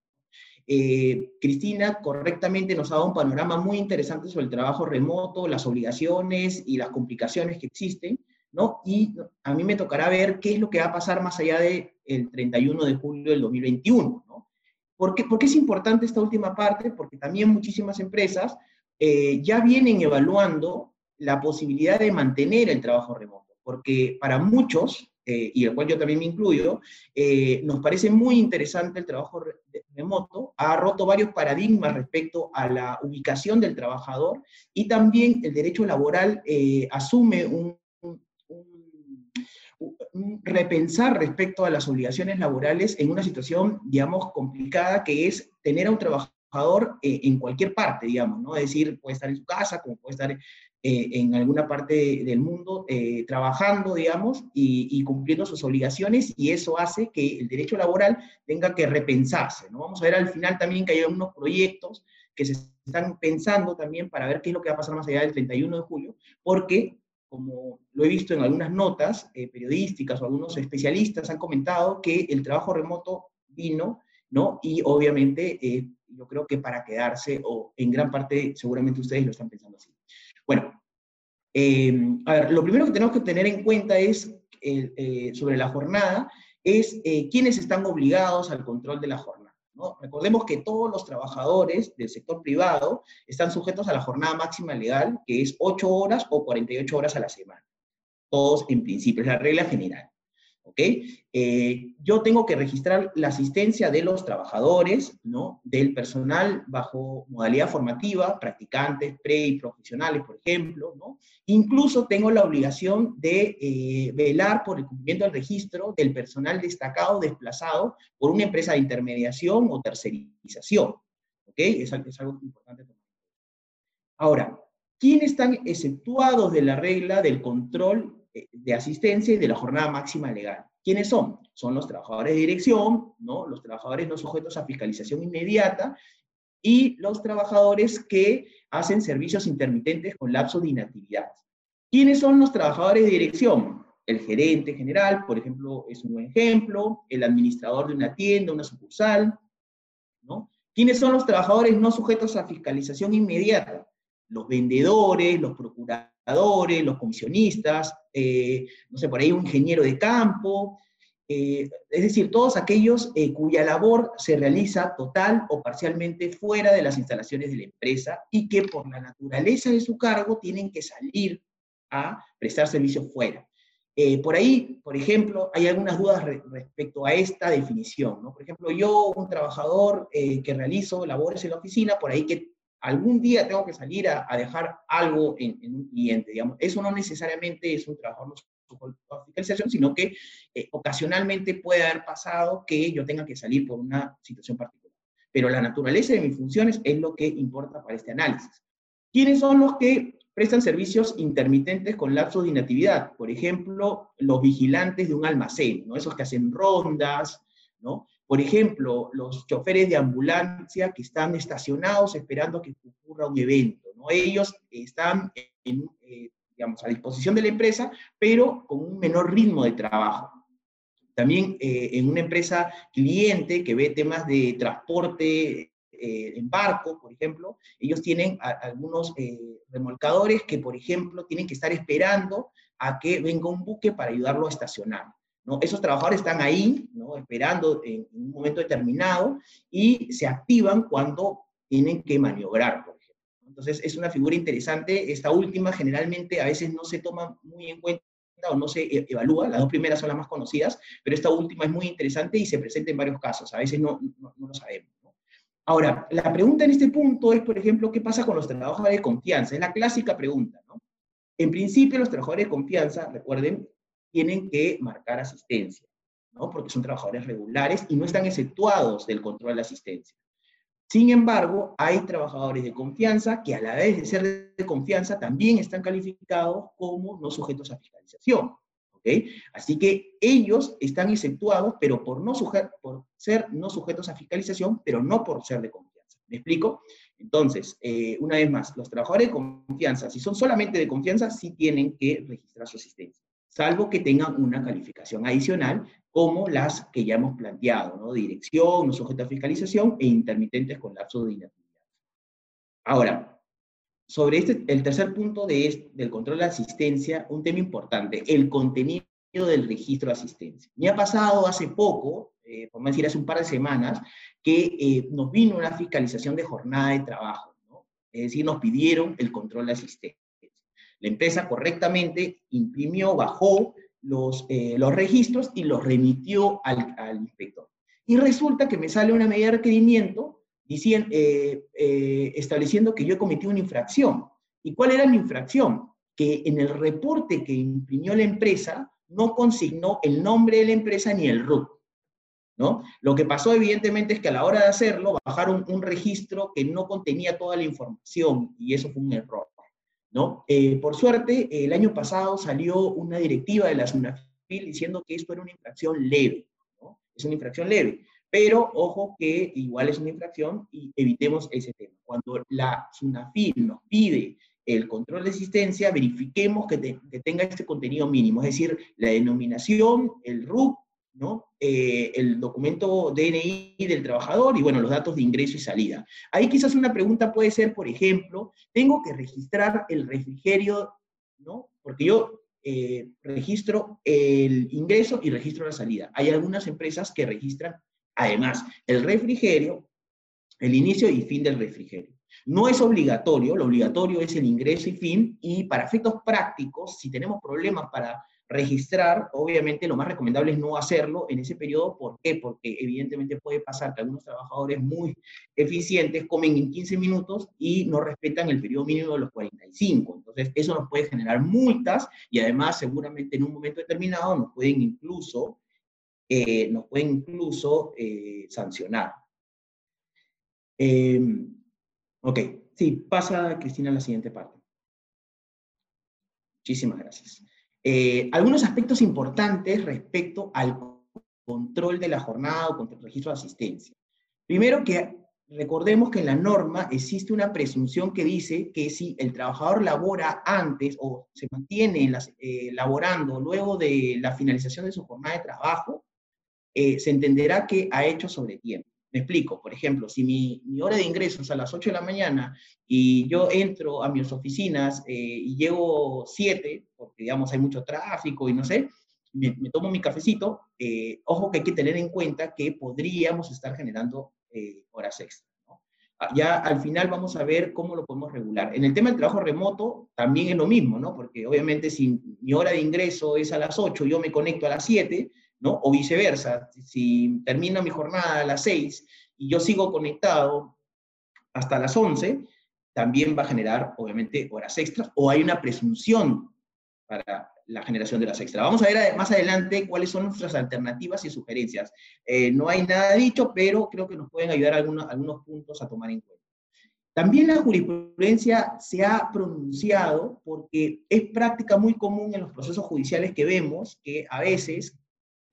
Eh, Cristina correctamente nos ha dado un panorama muy interesante sobre el trabajo remoto, las obligaciones y las complicaciones que existen, ¿no? Y a mí me tocará ver qué es lo que va a pasar más allá del el 31 de julio del 2021, ¿no? ¿Por qué, es importante esta última parte? Porque también muchísimas empresas eh, ya vienen evaluando la posibilidad de mantener el trabajo remoto, porque para muchos, eh, y el cual yo también me incluyo, nos parece muy interesante el trabajo remoto ha roto varios paradigmas respecto a la ubicación del trabajador y también el derecho laboral eh, asume un, repensar respecto a las obligaciones laborales en una situación, digamos, complicada que es tener a un trabajador eh, en cualquier parte, digamos, ¿no? Es decir, puede estar en su casa, como puede estar eh, en alguna parte del mundo eh, trabajando, digamos, y, cumpliendo sus obligaciones, y eso hace que el derecho laboral tenga que repensarse. ¿no? Vamos a ver al final también que hay unos proyectos que se están pensando también para ver qué es lo que va a pasar más allá del 31 de julio, porque, como lo he visto en algunas notas eh, periodísticas o algunos especialistas han comentado que el trabajo remoto vino, ¿no? Y obviamente yo creo que para quedarse, o en gran parte seguramente ustedes lo están pensando así. Bueno, eh, a ver, lo primero que tenemos que tener en cuenta es, eh, sobre la jornada, es eh, quiénes están obligados al control de la jornada. Recordemos que todos los trabajadores del sector privado están sujetos a la jornada máxima legal, que es 8 horas o 48 horas a la semana. Todos en principio, es la regla general. ¿Ok? Eh, yo tengo que registrar la asistencia de los trabajadores, ¿no? Del personal bajo modalidad formativa, practicantes, pre y profesionales, por ejemplo, ¿no? Incluso tengo la obligación de eh, velar por el cumplimiento del registro del personal destacado desplazado por una empresa de intermediación o tercerización, ¿ok? Es, algo importante. Ahora, ¿quiénes están exceptuados de la regla del control de asistencia y de la jornada máxima legal. ¿Quiénes son? Son los trabajadores de dirección, ¿no? los trabajadores no sujetos a fiscalización inmediata y los trabajadores que hacen servicios intermitentes con lapso de inactividad. ¿Quiénes son los trabajadores de dirección? El gerente general, por ejemplo, es un buen ejemplo, el administrador de una tienda, una sucursal, ¿no? ¿Quiénes son los trabajadores no sujetos a fiscalización inmediata? Los vendedores, los procuradores, los comisionistas, eh, no sé, por ahí un ingeniero de campo, eh, es decir, todos aquellos eh, cuya labor se realiza total o parcialmente fuera de las instalaciones de la empresa y que por la naturaleza de su cargo tienen que salir a prestar servicios fuera. Eh, por ahí, por ejemplo, hay algunas dudas respecto a esta definición. ¿no? Por ejemplo, yo, un trabajador que realizo labores en la oficina, por ahí que algún día tengo que salir a, dejar algo en, un cliente, digamos. Eso no necesariamente es un trabajador fiscalización, sino que eh, ocasionalmente puede haber pasado que yo tenga que salir por una situación particular. Pero la naturaleza de mis funciones es lo que importa para este análisis. ¿Quiénes son los que prestan servicios intermitentes con lapso de inactividad? Por ejemplo, los vigilantes de un almacén, ¿no? esos que hacen rondas, ¿no? Por ejemplo, los choferes de ambulancia que están estacionados esperando que ocurra un evento, ¿no? Ellos están en, eh, digamos, a disposición de la empresa, pero con un menor ritmo de trabajo. También eh, en una empresa cliente que ve temas de transporte eh, en barco, por ejemplo, ellos tienen algunos eh, remolcadores que, por ejemplo, tienen que estar esperando a que venga un buque para ayudarlo a estacionar. Esos trabajadores están ahí, esperando en, un momento determinado y se activan cuando tienen que maniobrar, por entonces es una figura interesante. Esta última generalmente a veces no se toma muy en cuenta o no se e-, evalúa, las dos primeras son las más conocidas, pero esta última es muy interesante y se presenta en varios casos, a veces no, no, lo sabemos. Ahora, la pregunta en este punto es, por ejemplo, ¿qué pasa con los trabajadores de confianza? Es la clásica pregunta. En principio, los trabajadores de confianza, recuerden, tienen que marcar asistencia, ¿no? Porque son trabajadores regulares y no están exceptuados del control de asistencia. Sin embargo, hay trabajadores de confianza que a la vez de ser de confianza también están calificados como no sujetos a fiscalización. Así que ellos están exceptuados, pero por, no por ser no sujetos a fiscalización, pero no por ser de confianza. ¿Me explico? Entonces, eh, una vez más, los trabajadores de confianza, si son solamente de confianza, sí tienen que registrar su asistencia, salvo que tengan una calificación adicional como las que ya hemos planteado, ¿no? Dirección, no sujeto a fiscalización e intermitentes con lapso de inactividad. Ahora, sobre este, el tercer punto de del control de asistencia, un tema importante, el contenido del registro de asistencia. Me ha pasado hace poco, eh, por decir hace un par de semanas, que eh, nos vino una fiscalización de jornada de trabajo, ¿no? es decir, nos pidieron el control de asistencia. La empresa correctamente imprimió, bajó los, eh, los registros y los remitió al, inspector. Y resulta que me sale una medida de requerimiento eh, eh, estableciendo que yo he cometido una infracción. ¿Y cuál era mi infracción? Que en el reporte que imprimió la empresa no consignó el nombre de la empresa ni el RUT. ¿no? Lo que pasó evidentemente es que a la hora de hacerlo bajaron un registro que no contenía toda la información y eso fue un error. Eh, por suerte, el año pasado salió una directiva de la SUNAFIL diciendo que esto era una infracción leve, Es una infracción leve, pero ojo que igual es una infracción y evitemos ese tema. Cuando la SUNAFIL nos pide el control de existencia, verifiquemos que, que tenga este contenido mínimo, es decir, la denominación, el RUP, ¿no? Eh, el documento DNI del trabajador y, bueno, los datos de ingreso y salida. Ahí quizás una pregunta puede ser, por ejemplo, ¿tengo que registrar el refrigerio, ¿no? Porque yo eh, registro el ingreso y registro la salida. Hay algunas empresas que registran, además, el refrigerio, el inicio y fin del refrigerio. No es obligatorio, lo obligatorio es el ingreso y fin, y para efectos prácticos, si tenemos problemas para registrar, obviamente lo más recomendable es no hacerlo en ese periodo. ¿Por qué? Porque evidentemente puede pasar que algunos trabajadores muy eficientes comen en 15 minutos y no respetan el periodo mínimo de los 45. Entonces, eso nos puede generar multas y además seguramente en un momento determinado nos pueden incluso, eh, nos pueden incluso eh, sancionar. Em, ok, sí, pasa Cristina a la siguiente parte. Muchísimas gracias. Eh, algunos aspectos importantes respecto al control de la jornada o registro de asistencia. Primero que recordemos que en la norma existe una presunción que dice que si el trabajador labora antes o se mantiene eh, laborando luego de la finalización de su jornada de trabajo, eh, se entenderá que ha hecho sobre tiempo. Me explico, por ejemplo, si mi, hora de ingreso es a las 8 de la mañana y yo entro a mis oficinas eh, y llego 7, porque digamos hay mucho tráfico y no sé, me, tomo mi cafecito, ojo que hay que tener en cuenta que podríamos estar generando eh, horas extra. Ah, ya al final vamos a ver cómo lo podemos regular. En el tema del trabajo remoto también es lo mismo, ¿no? Porque obviamente si mi hora de ingreso es a las 8, yo me conecto a las 7, ¿no? O viceversa, si termino mi jornada a las 6 y yo sigo conectado hasta las 11, también va a generar, obviamente, horas extras, o hay una presunción para la generación de las extras. Vamos a ver más adelante cuáles son nuestras alternativas y sugerencias. Eh, no hay nada dicho, pero creo que nos pueden ayudar algunos, algunos puntos a tomar en cuenta. También la jurisprudencia se ha pronunciado porque es práctica muy común en los procesos judiciales que vemos que a veces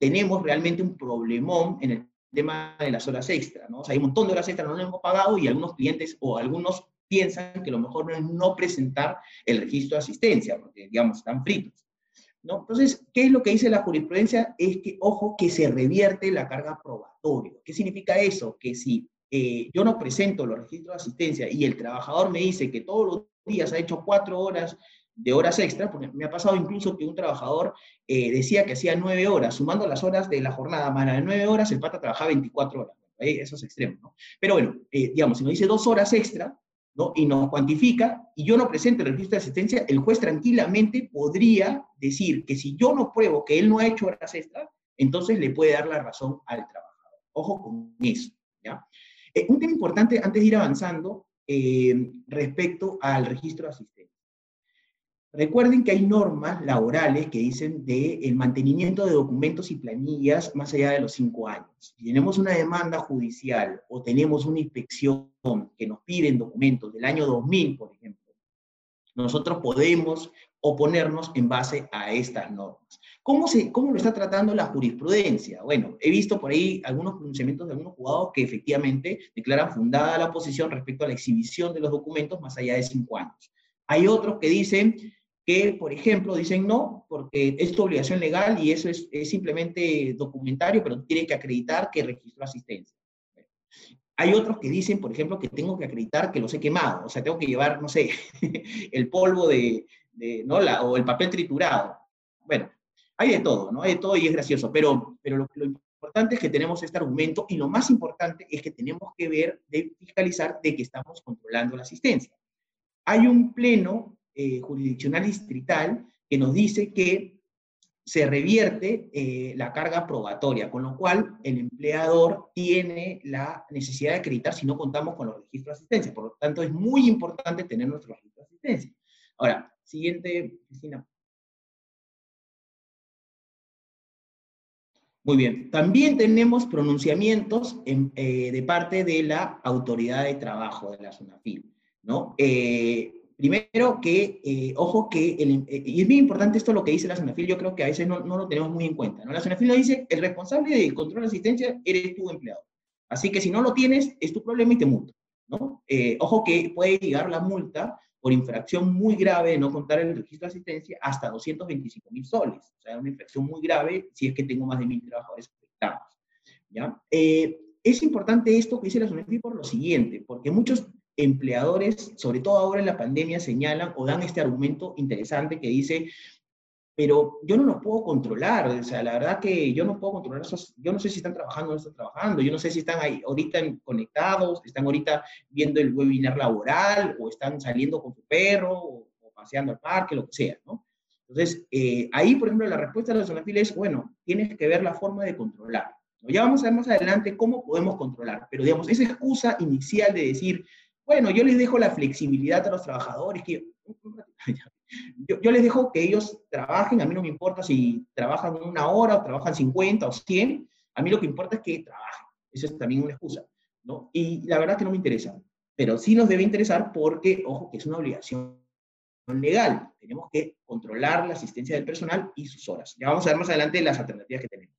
tenemos realmente un problemón en el tema de las horas extras, ¿no? O sea, hay un montón de horas extras no hemos pagado y algunos clientes o algunos piensan que lo mejor no es no presentar el registro de asistencia, porque, digamos, están fritos. ¿no? Entonces, ¿qué es lo que dice la jurisprudencia? Es que, ojo, que se revierte la carga probatoria. ¿Qué significa eso? Que si eh, yo no presento los registros de asistencia y el trabajador me dice que todos los días ha hecho cuatro horas de horas extra, porque me ha pasado incluso que un trabajador eh, decía que hacía nueve horas, sumando las horas de la jornada más de nueve horas, el pata trabajaba 24 horas. Eso es extremo, ¿no? Pero bueno, eh, digamos, si me dice dos horas extra, y nos cuantifica, y yo no presento el registro de asistencia, el juez tranquilamente podría decir que si yo no pruebo que él no ha hecho horas extras, entonces le puede dar la razón al trabajador. Ojo con eso. ¿ya? Eh, un tema importante antes de ir avanzando respecto al registro de asistencia. Recuerden que hay normas laborales que dicen de el mantenimiento de documentos y planillas más allá de los cinco años. Si tenemos una demanda judicial o tenemos una inspección que nos piden documentos del año 2000, por ejemplo, nosotros podemos oponernos en base a estas normas. ¿Cómo, se, ¿Cómo lo está tratando la jurisprudencia? Bueno, he visto por ahí algunos pronunciamientos de algunos juzgados que efectivamente declaran fundada la posición respecto a la exhibición de los documentos más allá de cinco años. Hay otros que dicen que, por ejemplo, dicen no, porque es tu obligación legal y eso es, simplemente documentario, pero tiene que acreditar que registró asistencia. Hay otros que dicen, por ejemplo, que tengo que acreditar que los he quemado, o sea, tengo que llevar, no sé, el polvo de, ¿no? La, o el papel triturado. Bueno, hay de todo, ¿no? Hay de todo y es gracioso, pero, pero lo, lo importante es que tenemos este argumento y lo más importante es que tenemos que ver, de fiscalizar de que estamos controlando la asistencia. Hay un pleno eh, jurisdiccional distrital que nos dice que se revierte eh, la carga probatoria, con lo cual el empleador tiene la necesidad de acreditar si no contamos con los registros de asistencia. Por lo tanto, es muy importante tener nuestro registro de asistencia. Ahora, siguiente, Cristina. Muy bien. También tenemos pronunciamientos eh, de parte de la autoridad de trabajo de la FIL, ¿no? Primero que, eh, ojo que, eh, y es bien importante esto lo que dice la SUNAFIL, yo creo que a veces no, no lo tenemos muy en cuenta, ¿no? La SUNAFIL nos dice, el responsable del control de asistencia eres tu empleado. Así que si no lo tienes, es tu problema y te multa, ¿no? Eh, ojo que puede llegar la multa por infracción muy grave de no contar el registro de asistencia hasta 225 mil soles. O sea, una infracción muy grave si es que tengo más de mil trabajadores afectados. ¿ya? es importante esto que dice la SUNAFIL por lo siguiente, porque muchos empleadores, sobre todo ahora en la pandemia, señalan o dan este argumento interesante que dice, pero yo no los puedo controlar, o sea, la verdad que yo no puedo controlar esos, yo no sé si están trabajando o no están trabajando, yo no sé si están ahí ahorita conectados, están ahorita viendo el webinar laboral, o están saliendo con su perro, o, paseando al parque, lo que sea, ¿no? Entonces, eh, ahí, por ejemplo, la respuesta de la Sonafil es, bueno, tienes que ver la forma de controlar. Ya vamos a ver más adelante cómo podemos controlar, pero digamos, esa excusa inicial de decir, bueno, yo les dejo la flexibilidad a los trabajadores, que yo, les dejo que ellos trabajen, a mí no me importa si trabajan una hora o trabajan 50 o 100, a mí lo que importa es que trabajen. Eso es también una excusa, ¿no? Y la verdad que no me interesa, pero sí nos debe interesar porque, ojo, que es una obligación legal. Tenemos que controlar la asistencia del personal y sus horas. Ya vamos a ver más adelante las alternativas que tenemos.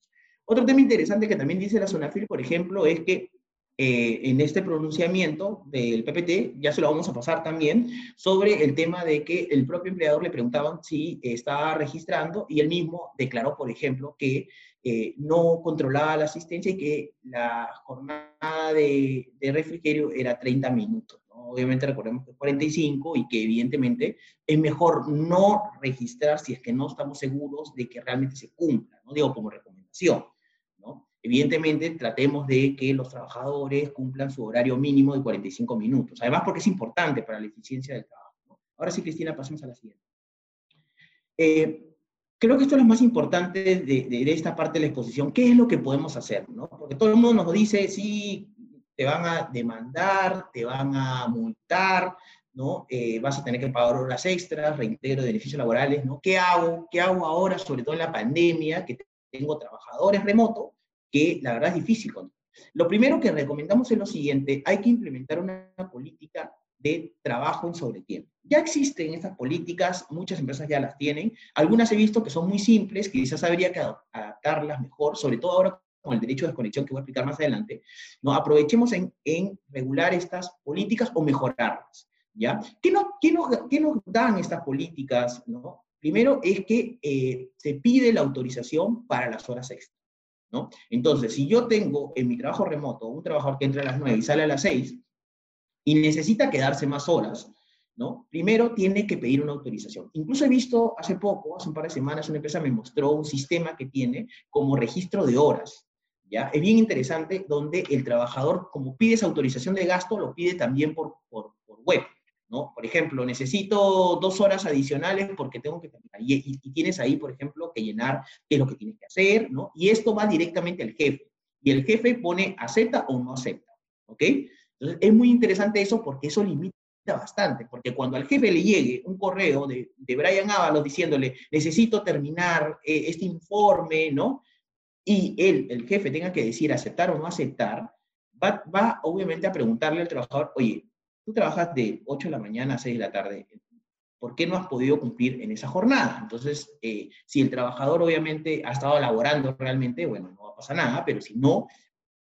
Otro tema interesante que también dice la ZONAFIL, por ejemplo, es que eh, en este pronunciamiento del PPT, ya se lo vamos a pasar también, sobre el tema de que el propio empleador le preguntaban si estaba registrando y él mismo declaró, por ejemplo, que eh, no controlaba la asistencia y que la jornada de, de refrigerio era 30 minutos. Obviamente recordemos que es 45 y que evidentemente es mejor no registrar si es que no estamos seguros de que realmente se cumpla, ¿no? Digo, como recomendación. Evidentemente, tratemos de que los trabajadores cumplan su horario mínimo de 45 minutos. Además, porque es importante para la eficiencia del trabajo. Ahora sí, Cristina, pasemos a la siguiente. Eh, creo que esto es lo más importante de, esta parte de la exposición. ¿Qué es lo que podemos hacer? Porque todo el mundo nos dice, sí, te van a demandar, te van a multar, ¿no? Eh, vas a tener que pagar horas extras, reintegro de beneficios laborales, ¿no? ¿Qué hago? ¿Qué hago ahora, sobre todo en la pandemia, que tengo trabajadores remotos que la verdad es difícil. Lo primero que recomendamos es lo siguiente, hay que implementar una política de trabajo en sobretiempo. Ya existen estas políticas, muchas empresas ya las tienen, algunas he visto que son muy simples, quizás habría que adaptarlas mejor, sobre todo ahora con el derecho de desconexión que voy a explicar más adelante, ¿no? aprovechemos en, regular estas políticas o mejorarlas. ¿ya? ¿Qué, no, qué, nos, qué nos dan estas políticas? ¿no? Primero es que eh, se pide la autorización para las horas extras. ¿No? Entonces, si yo tengo en mi trabajo remoto un trabajador que entra a las 9 y sale a las 6 y necesita quedarse más horas, ¿no? Primero tiene que pedir una autorización. Incluso he visto hace poco, hace un par de semanas, una empresa me mostró un sistema que tiene como registro de horas. ¿ya? Es bien interesante donde el trabajador, como pide esa autorización de gasto, lo pide también por web. ¿No? Por ejemplo, necesito dos horas adicionales porque tengo que terminar. Y, tienes ahí, por ejemplo, que llenar qué es lo que tienes que hacer, ¿no? Y esto va directamente al jefe. Y el jefe pone acepta o no acepta, ¿ok? Entonces, es muy interesante eso porque eso limita bastante, porque cuando al jefe le llegue un correo de, de Brian Ábalos diciéndole, necesito terminar eh, este informe, ¿no? Y él, el jefe, tenga que decir aceptar o no aceptar, va, va obviamente a preguntarle al trabajador, oye, Tú trabajas de 8 de la mañana a 6 de la tarde. ¿Por qué no has podido cumplir en esa jornada? Entonces, eh, si el trabajador obviamente ha estado laborando realmente, bueno, no va a pasar nada, pero si no,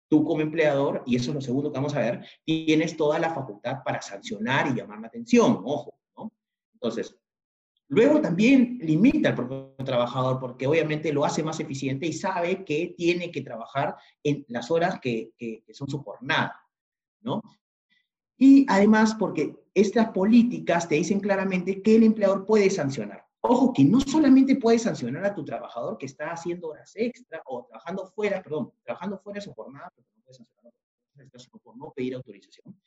tú como empleador, y eso es lo segundo que vamos a ver, tienes toda la facultad para sancionar y llamar la atención, ojo, ¿no? Entonces, luego también limita al propio trabajador porque obviamente lo hace más eficiente y sabe que tiene que trabajar en las horas que, que son su jornada, ¿no? Y además porque estas políticas te dicen claramente que el empleador puede sancionar. Ojo, que no solamente puede sancionar a tu trabajador que está haciendo horas extra o trabajando fuera, perdón, trabajando fuera de su jornada, pero no puede sancionar por no pedir autorización,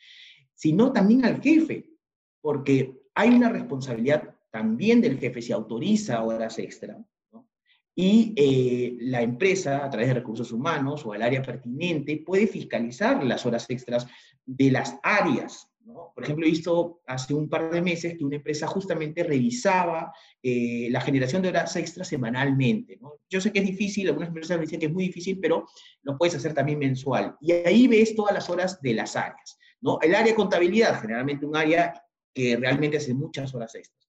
sino también al jefe, porque hay una responsabilidad también del jefe si autoriza horas extra, y eh, la empresa, a través de recursos humanos o el área pertinente, puede fiscalizar las horas extras de las áreas. Por ejemplo, he visto hace un par de meses que una empresa justamente revisaba eh, la generación de horas extras semanalmente. Yo sé que es difícil, algunas empresas me dicen que es muy difícil, pero lo puedes hacer también mensual. Y ahí ves todas las horas de las áreas. ¿no? El área de contabilidad, generalmente un área que realmente hace muchas horas extras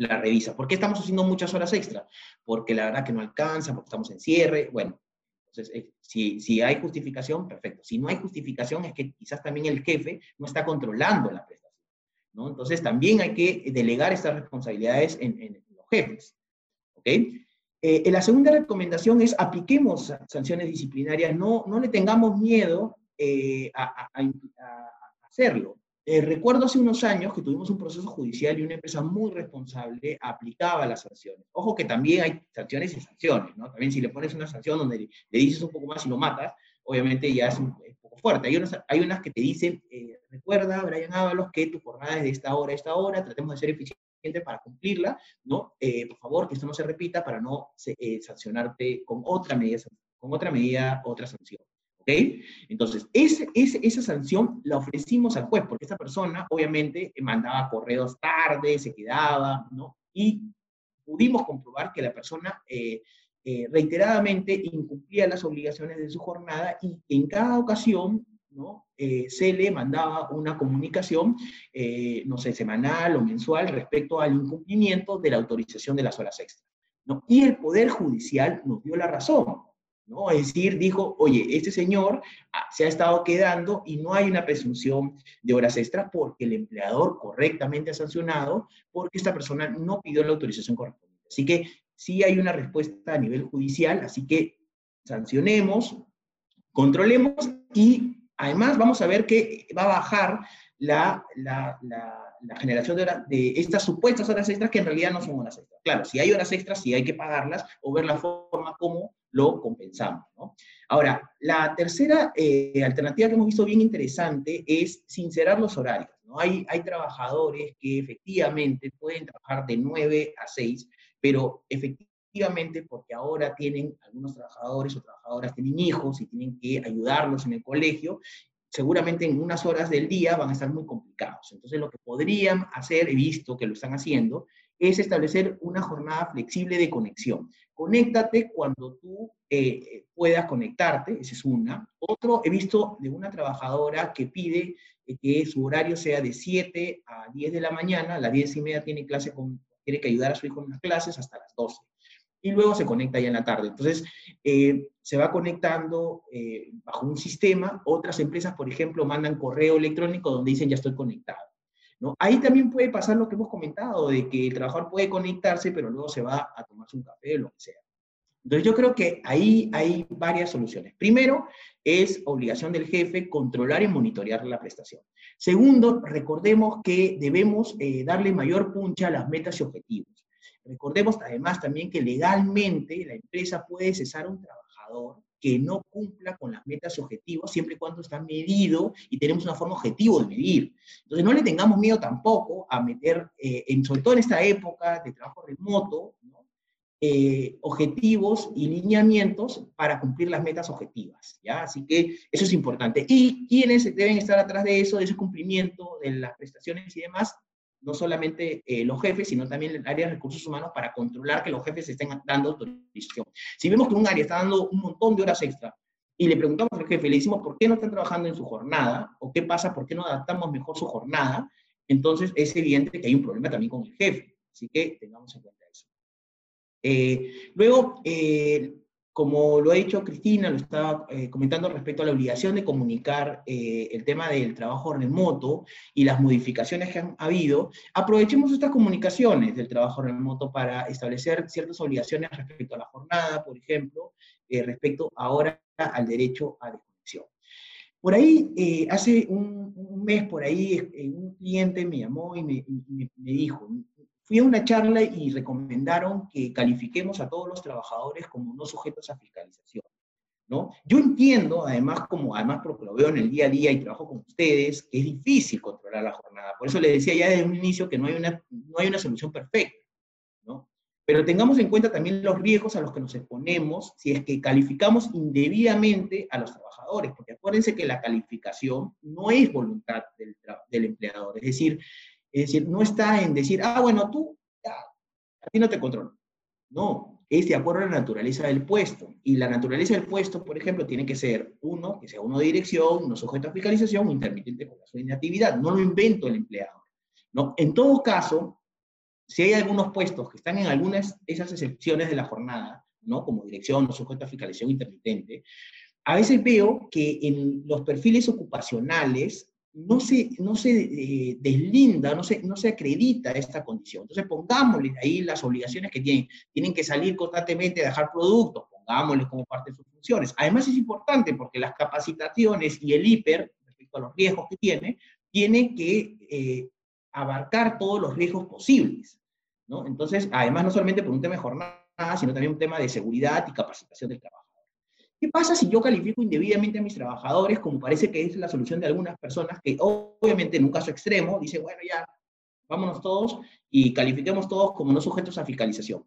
la revisa. ¿Por qué estamos haciendo muchas horas extra? Porque la verdad que no alcanza, porque estamos en cierre, bueno. Entonces, eh, si, si hay justificación, perfecto. Si no hay justificación, es que quizás también el jefe no está controlando la prestación. ¿no? Entonces, también hay que delegar estas responsabilidades en, los jefes. ¿Ok? Eh, la segunda recomendación es apliquemos sanciones disciplinarias, no, no le tengamos miedo eh, a, hacerlo. Eh, recuerdo hace unos años que tuvimos un proceso judicial y una empresa muy responsable aplicaba las sanciones. Ojo que también hay sanciones y sanciones, ¿no? También si le pones una sanción donde le, dices un poco más y lo matas, obviamente ya es un, poco fuerte. Hay unas, que te dicen, eh, recuerda, Brian Ábalos, que tu jornada es de esta hora a esta hora, tratemos de ser eficientes para cumplirla, ¿no? Eh, por favor, que esto no se repita para no sancionarte con otra medida, con otra medida, otra sanción. Entonces, esa sanción la ofrecimos al juez, porque esta persona obviamente mandaba correos tarde, se quedaba, ¿no? Y pudimos comprobar que la persona eh, eh, reiteradamente incumplía las obligaciones de su jornada y en cada ocasión ¿no? Eh, se le mandaba una comunicación, eh, no sé, semanal o mensual respecto al incumplimiento de la autorización de las horas extras. ¿no? Y el Poder Judicial nos dio la razón. ¿No? Es decir, dijo, oye, este señor ah, se ha estado quedando y no hay una presunción de horas extras porque el empleador correctamente ha sancionado porque esta persona no pidió la autorización correspondiente. Así que sí hay una respuesta a nivel judicial, así que sancionemos, controlemos y además vamos a ver que va a bajar la, la, la, generación de, de, estas supuestas horas extras que en realidad no son horas extras. Claro, si hay horas extras, sí hay que pagarlas o ver la forma como lo compensamos. Ahora, la tercera eh, alternativa que hemos visto bien interesante es sincerar los horarios. ¿no? Hay, hay trabajadores que efectivamente pueden trabajar de 9 a 6, pero efectivamente porque ahora tienen, algunos trabajadores o trabajadoras tienen hijos y tienen que ayudarlos en el colegio, seguramente en unas horas del día van a estar muy complicados. Entonces lo que podrían hacer, he visto que lo están haciendo, es establecer una jornada flexible de conexión. Conéctate cuando tú eh, puedas conectarte, esa es una. Otro, he visto de una trabajadora que pide eh, que su horario sea de 7 a 10 de la mañana, a las 10 y media tiene clase con, tiene que ayudar a su hijo en las clases hasta las 12. Y luego se conecta ya en la tarde. Entonces, eh, se va conectando bajo un sistema. Otras empresas, por ejemplo, mandan correo electrónico donde dicen ya estoy conectado. Ahí también puede pasar lo que hemos comentado, de que el trabajador puede conectarse, pero luego se va a tomarse un café o lo que sea. Entonces yo creo que ahí hay varias soluciones. Primero, es obligación del jefe controlar y monitorear la prestación. Segundo, recordemos que debemos eh, darle mayor puncha a las metas y objetivos. Recordemos además también que legalmente la empresa puede cesar a un trabajador que no cumpla con las metas y objetivos, siempre y cuando está medido y tenemos una forma objetiva de medir. Entonces, no le tengamos miedo tampoco a meter, eh, en, sobre todo en esta época de trabajo remoto, eh, objetivos y lineamientos para cumplir las metas objetivas. ¿ya? Así que eso es importante. Y quienes deben estar atrás de eso, de ese cumplimiento de las prestaciones y demás, no solamente eh, los jefes, sino también el área de recursos humanos para controlar que los jefes estén dando autorización. Si vemos que un área está dando un montón de horas extra y le preguntamos al jefe, le decimos por qué no están trabajando en su jornada, o qué pasa, por qué no adaptamos mejor su jornada, entonces es evidente que hay un problema también con el jefe. Así que tengamos en cuenta eso. Eh, luego, eh, como lo ha dicho Cristina, lo estaba eh, comentando respecto a la obligación de comunicar eh, el tema del trabajo remoto y las modificaciones que han habido, aprovechemos estas comunicaciones del trabajo remoto para establecer ciertas obligaciones respecto a la jornada, por ejemplo, eh, respecto ahora al derecho a desconexión. Por ahí, hace un, mes, por ahí, un cliente me llamó y me, me dijo, Fui a una charla y recomendaron que califiquemos a todos los trabajadores como no sujetos a fiscalización. ¿no? Yo entiendo, además, como además porque lo veo en el día a día y trabajo con ustedes, que es difícil controlar la jornada. Por eso les decía ya desde un inicio que no hay una, no hay una solución perfecta. ¿no? Pero tengamos en cuenta también los riesgos a los que nos exponemos si es que calificamos indebidamente a los trabajadores, porque acuérdense que la calificación no es voluntad del, del empleador. Es decir, es decir, no está en decir, ah, bueno, tú, ya, a ti no te controlo. No, es de acuerdo a la naturaleza del puesto. Y la naturaleza del puesto, por ejemplo, tiene que ser uno, que sea uno de dirección, no sujeto a fiscalización, intermitente con su inactividad. No lo invento el empleado. ¿no? En todo caso, si hay algunos puestos que están en algunas esas excepciones de la jornada, ¿no? como dirección, no sujeto a fiscalización intermitente, a veces veo que en los perfiles ocupacionales no se, no se eh, deslinda, no se, no se acredita esta condición. Entonces pongámosle ahí las obligaciones que tienen. Tienen que salir constantemente a dejar productos, pongámosles como parte de sus funciones. Además es importante porque las capacitaciones y el hiper, respecto a los riesgos que tiene, tiene que eh, abarcar todos los riesgos posibles. ¿no? Entonces, además no solamente por un tema de jornada, sino también un tema de seguridad y capacitación del trabajo. ¿Qué pasa si yo califico indebidamente a mis trabajadores, como parece que es la solución de algunas personas que obviamente en un caso extremo dicen, bueno, ya, vámonos todos y califiquemos todos como no sujetos a fiscalización?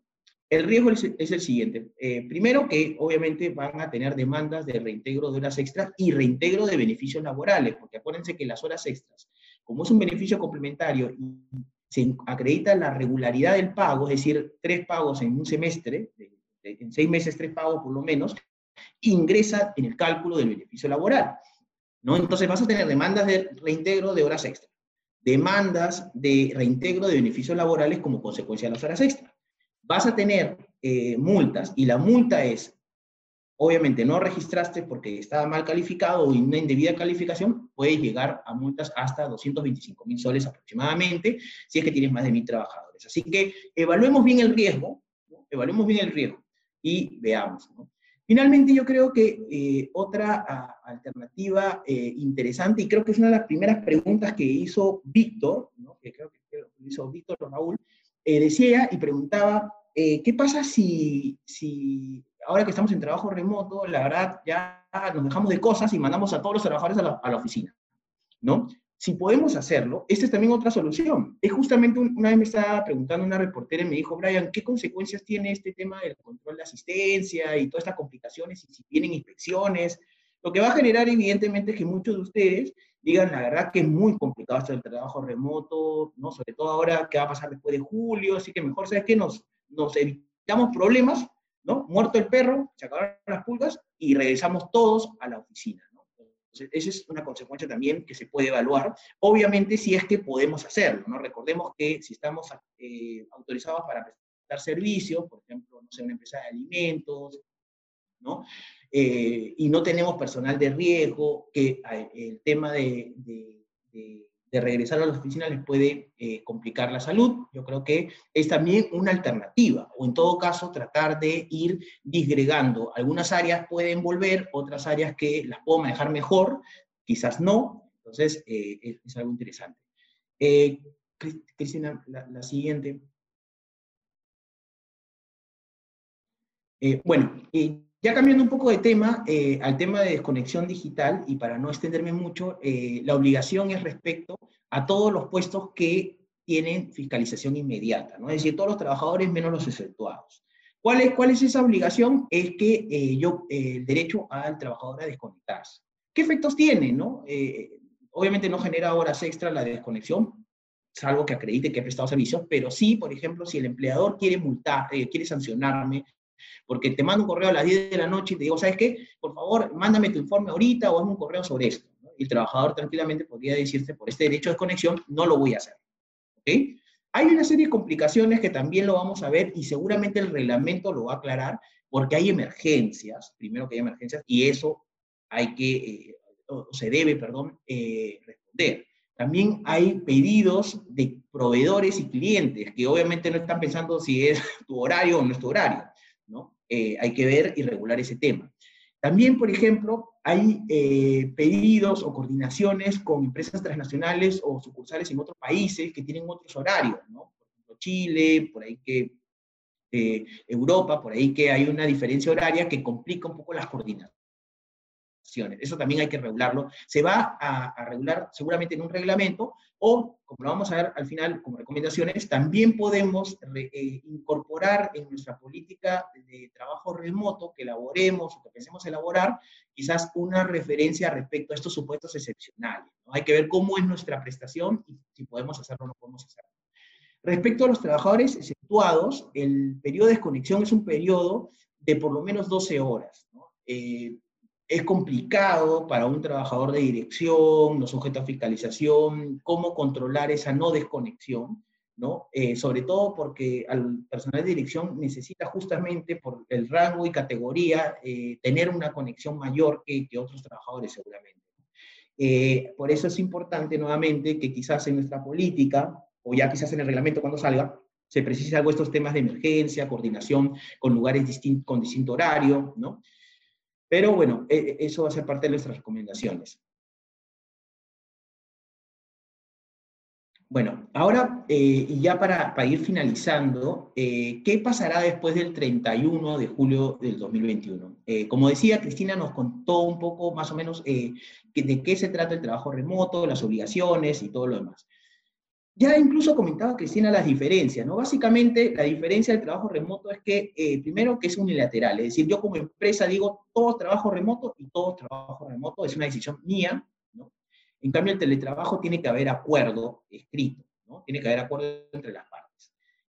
El riesgo es, el siguiente. Eh, primero que obviamente van a tener demandas de reintegro de horas extras y reintegro de beneficios laborales, porque acuérdense que las horas extras, como es un beneficio complementario y se acredita la regularidad del pago, es decir, tres pagos en un semestre, en seis meses tres pagos por lo menos, ingresa en el cálculo del beneficio laboral. ¿no? Entonces vas a tener demandas de reintegro de horas extra, demandas de reintegro de beneficios laborales como consecuencia de las horas extra. Vas a tener eh, multas y la multa es, obviamente no registraste porque estaba mal calificado o una indebida calificación, puede llegar a multas hasta 225 mil soles aproximadamente si es que tienes más de mil trabajadores. Así que evaluemos bien el riesgo, evaluemos bien el riesgo y veamos. Finalmente, yo creo que eh, otra alternativa eh, interesante, y creo que es una de las primeras preguntas que hizo Víctor, que creo que, hizo Víctor Raúl, eh, decía y preguntaba, ¿qué pasa si, si ahora que estamos en trabajo remoto, la verdad ya nos dejamos de cosas y mandamos a todos los trabajadores a la, a la oficina? ¿no? Si podemos hacerlo, esta es también otra solución. Es justamente una vez me estaba preguntando una reportera y me dijo, Brian, ¿qué consecuencias tiene este tema del control de asistencia y todas estas complicaciones y si vienen inspecciones? Lo que va a generar evidentemente es que muchos de ustedes digan, la verdad que es muy complicado esto del trabajo remoto, ¿no? Sobre todo ahora que va a pasar después de julio, así que mejor, ¿sabes qué? Nos, nos evitamos problemas, ¿no? Muerto el perro, se acabaron las pulgas y regresamos todos a la oficina esa es una consecuencia también que se puede evaluar, obviamente si es que podemos hacerlo, ¿no? Recordemos que si estamos eh, autorizados para prestar servicios, por ejemplo, no sé, una empresa de alimentos, ¿no? Eh, y no tenemos personal de riesgo, que el tema de regresar a la oficina les puede eh, complicar la salud. Yo creo que es también una alternativa, o en todo caso tratar de ir disgregando. Algunas áreas pueden volver, otras áreas que las puedo manejar mejor, quizás no. Entonces, eh, es, algo interesante. Eh, Cristina, la, siguiente. bueno, ya cambiando un poco de tema, eh, al tema de desconexión digital, y para no extenderme mucho, eh, la obligación es respecto a todos los puestos que tienen fiscalización inmediata, ¿no? es decir, todos los trabajadores menos los exceptuados. ¿Cuál es, cuál es esa obligación? Es que eh, yo, el derecho al trabajador a desconectarse. ¿Qué efectos tiene? No? obviamente no genera horas extra la desconexión, salvo que acredite que he prestado servicios, pero sí, por ejemplo, si el empleador quiere multar, quiere sancionarme porque te mando un correo a las 10 de la noche y te digo, ¿sabes qué? Por favor, mándame tu informe ahorita o hazme un correo sobre esto. Y el trabajador tranquilamente podría decirte, por este derecho de conexión, no lo voy a hacer. ¿Ok? Hay una serie de complicaciones que también lo vamos a ver y seguramente el reglamento lo va a aclarar porque hay emergencias, primero que hay emergencias, y eso hay que, eh, o se debe, perdón, eh, responder. También hay pedidos de proveedores y clientes que obviamente no están pensando si es tu horario o no es tu horario. Eh, hay que ver y regular ese tema. También, por ejemplo, hay eh, pedidos o coordinaciones con empresas transnacionales o sucursales en otros países que tienen otros horarios, ¿no? Por ejemplo, Chile, por ahí que eh, Europa, por ahí que hay una diferencia horaria que complica un poco las coordinaciones. Eso también hay que regularlo. Se va a, regular seguramente en un reglamento o, como lo vamos a ver al final como recomendaciones, también podemos eh, incorporar en nuestra política de trabajo remoto que elaboremos o que pensemos elaborar, quizás una referencia respecto a estos supuestos excepcionales. Hay que ver cómo es nuestra prestación y si podemos hacerlo o no podemos hacerlo. Respecto a los trabajadores exceptuados, el periodo de desconexión es un periodo de por lo menos 12 horas. Eh, es complicado para un trabajador de dirección, no sujeto a fiscalización, cómo controlar esa no desconexión, ¿no? Eh, sobre todo porque al personal de dirección necesita justamente por el rango y categoría eh, tener una conexión mayor que, que otros trabajadores seguramente. Eh, por eso es importante nuevamente que quizás en nuestra política, o ya quizás en el reglamento cuando salga, se precise algo estos temas de emergencia, coordinación con lugares distintos, con distinto horario, ¿no? Pero bueno, e, e, eso va a ser parte de nuestras recomendaciones. Bueno, ahora, eh, y ya para, ir finalizando, eh, ¿qué pasará después del 31 de julio del 2021? Eh, como decía, Cristina nos contó un poco más o menos de qué se trata el trabajo remoto, las obligaciones y todo lo demás. Ya incluso comentaba Cristina las diferencias, ¿no? Básicamente la diferencia del trabajo remoto es que, eh, primero, que es unilateral, es decir, yo como empresa digo todo trabajo remoto y todo trabajo remoto es una decisión mía, ¿no? En cambio, el teletrabajo tiene que haber acuerdo escrito, ¿no? Tiene que haber acuerdo entre las partes.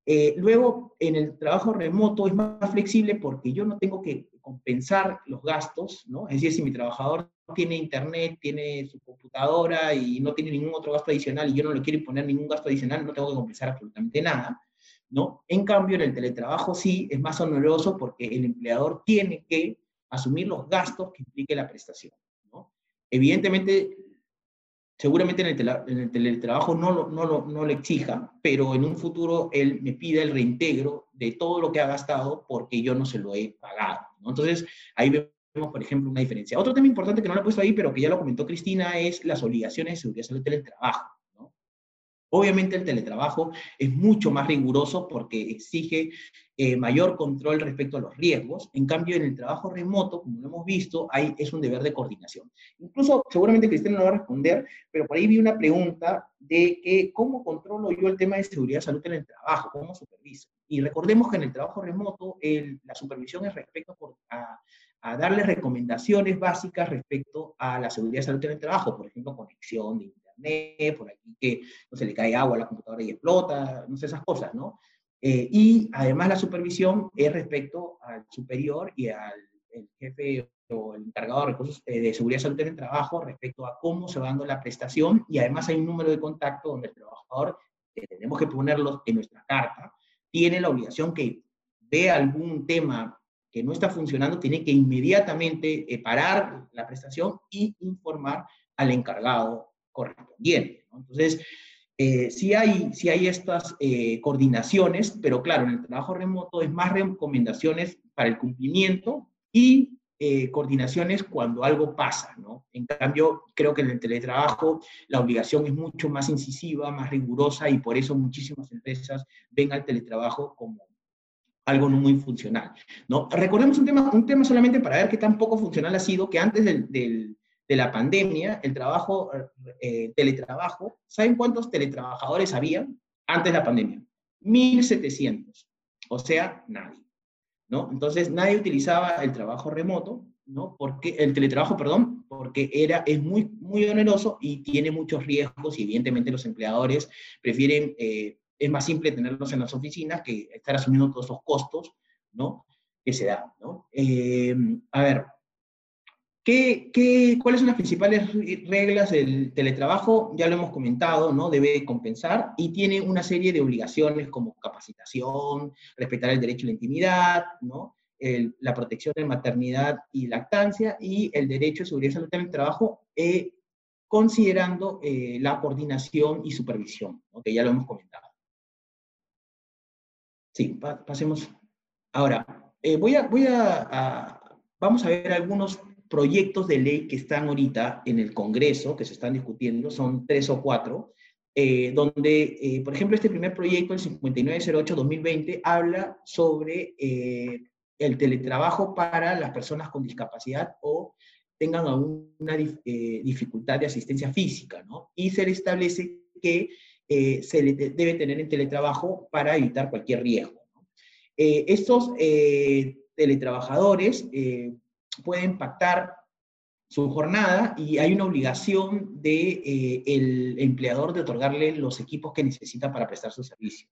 Eh, luego, en el trabajo remoto es más flexible porque yo no tengo que compensar los gastos, ¿no? Es decir, si mi trabajador tiene internet, tiene su computadora y no tiene ningún otro gasto adicional y yo no le quiero imponer ningún gasto adicional, no tengo que compensar absolutamente nada, ¿no? En cambio, en el teletrabajo sí es más oneroso porque el empleador tiene que asumir los gastos que implique la prestación, ¿no? Evidentemente, seguramente en el, teletrabajo no lo, no, lo, no le exija, pero en un futuro él me pide el reintegro de todo lo que ha gastado porque yo no se lo he pagado. Entonces, ahí vemos, por ejemplo, una diferencia. Otro tema importante que no lo he puesto ahí, pero que ya lo comentó Cristina, es las obligaciones de seguridad del teletrabajo. Obviamente el teletrabajo es mucho más riguroso porque exige eh, mayor control respecto a los riesgos. En cambio, en el trabajo remoto, como lo hemos visto, hay, es un deber de coordinación. Incluso, seguramente Cristina no va a responder, pero por ahí vi una pregunta de que, cómo controlo yo el tema de seguridad y salud en el trabajo, cómo superviso. Y recordemos que en el trabajo remoto la supervisión es respecto a, a darle recomendaciones básicas respecto a la seguridad y salud en el trabajo, por ejemplo, conexión de por aquí que no se le cae agua a la computadora y explota, no sé, esas cosas, ¿no? Eh, y además la supervisión es respecto al superior y al jefe o el encargado de recursos eh, de seguridad salud en el trabajo respecto a cómo se va dando la prestación y además hay un número de contacto donde el trabajador, que tenemos que ponerlo en nuestra carta, tiene la obligación que ve algún tema que no está funcionando, tiene que inmediatamente eh, parar la prestación y informar al encargado correspondiente. Entonces, eh, sí, hay, sí hay estas eh, coordinaciones, pero claro, en el trabajo remoto es más recomendaciones para el cumplimiento y eh, coordinaciones cuando algo pasa, ¿no? En cambio, creo que en el teletrabajo la obligación es mucho más incisiva, más rigurosa y por eso muchísimas empresas ven al teletrabajo como algo no muy funcional, ¿no? Recordemos un tema, un tema solamente para ver qué tan poco funcional ha sido, que antes del de la pandemia, el trabajo, eh, teletrabajo, ¿saben cuántos teletrabajadores había antes de la pandemia? 1.700, o sea, nadie, ¿no? Entonces, nadie utilizaba el trabajo remoto, ¿no? Porque, el teletrabajo, perdón, porque era, es muy, muy oneroso y tiene muchos riesgos y evidentemente los empleadores prefieren, eh, es más simple tenerlos en las oficinas que estar asumiendo todos esos costos, ¿no? Que se dan, ¿no? Eh, a ver, ¿Qué, qué, cuáles son las principales reglas del teletrabajo? Ya lo hemos comentado, ¿no? Debe compensar y tiene una serie de obligaciones como capacitación, respetar el derecho a la intimidad, ¿no? la protección de maternidad y lactancia y el derecho a seguridad y en el trabajo, eh, considerando eh, la coordinación y supervisión, que ya lo hemos comentado. Sí, pasemos. Ahora, eh, voy a, vamos a ver algunos proyectos de ley que están ahorita en el Congreso, que se están discutiendo, son tres o cuatro, eh, donde, eh, por ejemplo, este primer proyecto, el 5908-2020, habla sobre eh, el teletrabajo para las personas con discapacidad o tengan alguna dificultad de asistencia física, ¿no? Y se le establece que se le debe tener en teletrabajo para evitar cualquier riesgo. estos teletrabajadores pueden pactar su jornada y hay una obligación del de, eh, empleador de otorgarle los equipos que necesita para prestar su servicio.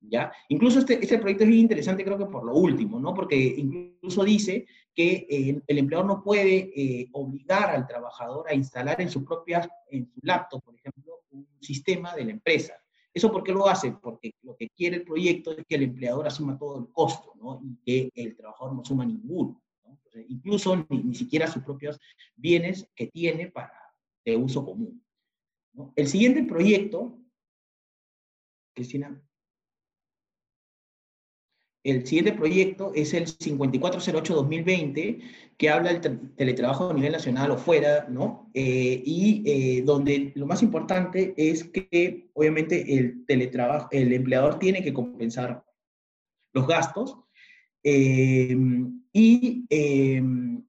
¿ya? Incluso este, este proyecto es muy interesante creo que por lo último, ¿no? porque incluso dice que eh, el empleador no puede eh, obligar al trabajador a instalar en su propia, en su laptop, por ejemplo, un sistema de la empresa. ¿Eso por qué lo hace? Porque lo que quiere el proyecto es que el empleador asuma todo el costo ¿no? y que el trabajador no asuma ninguno incluso ni, siquiera sus propios bienes que tiene para de uso común. El siguiente proyecto, Cristina, el siguiente proyecto es el 5408-2020, que habla del teletrabajo a nivel nacional o fuera, ¿no? Eh, y eh, donde lo más importante es que, obviamente, el teletrabajo, el empleador tiene que compensar los gastos eh, y em,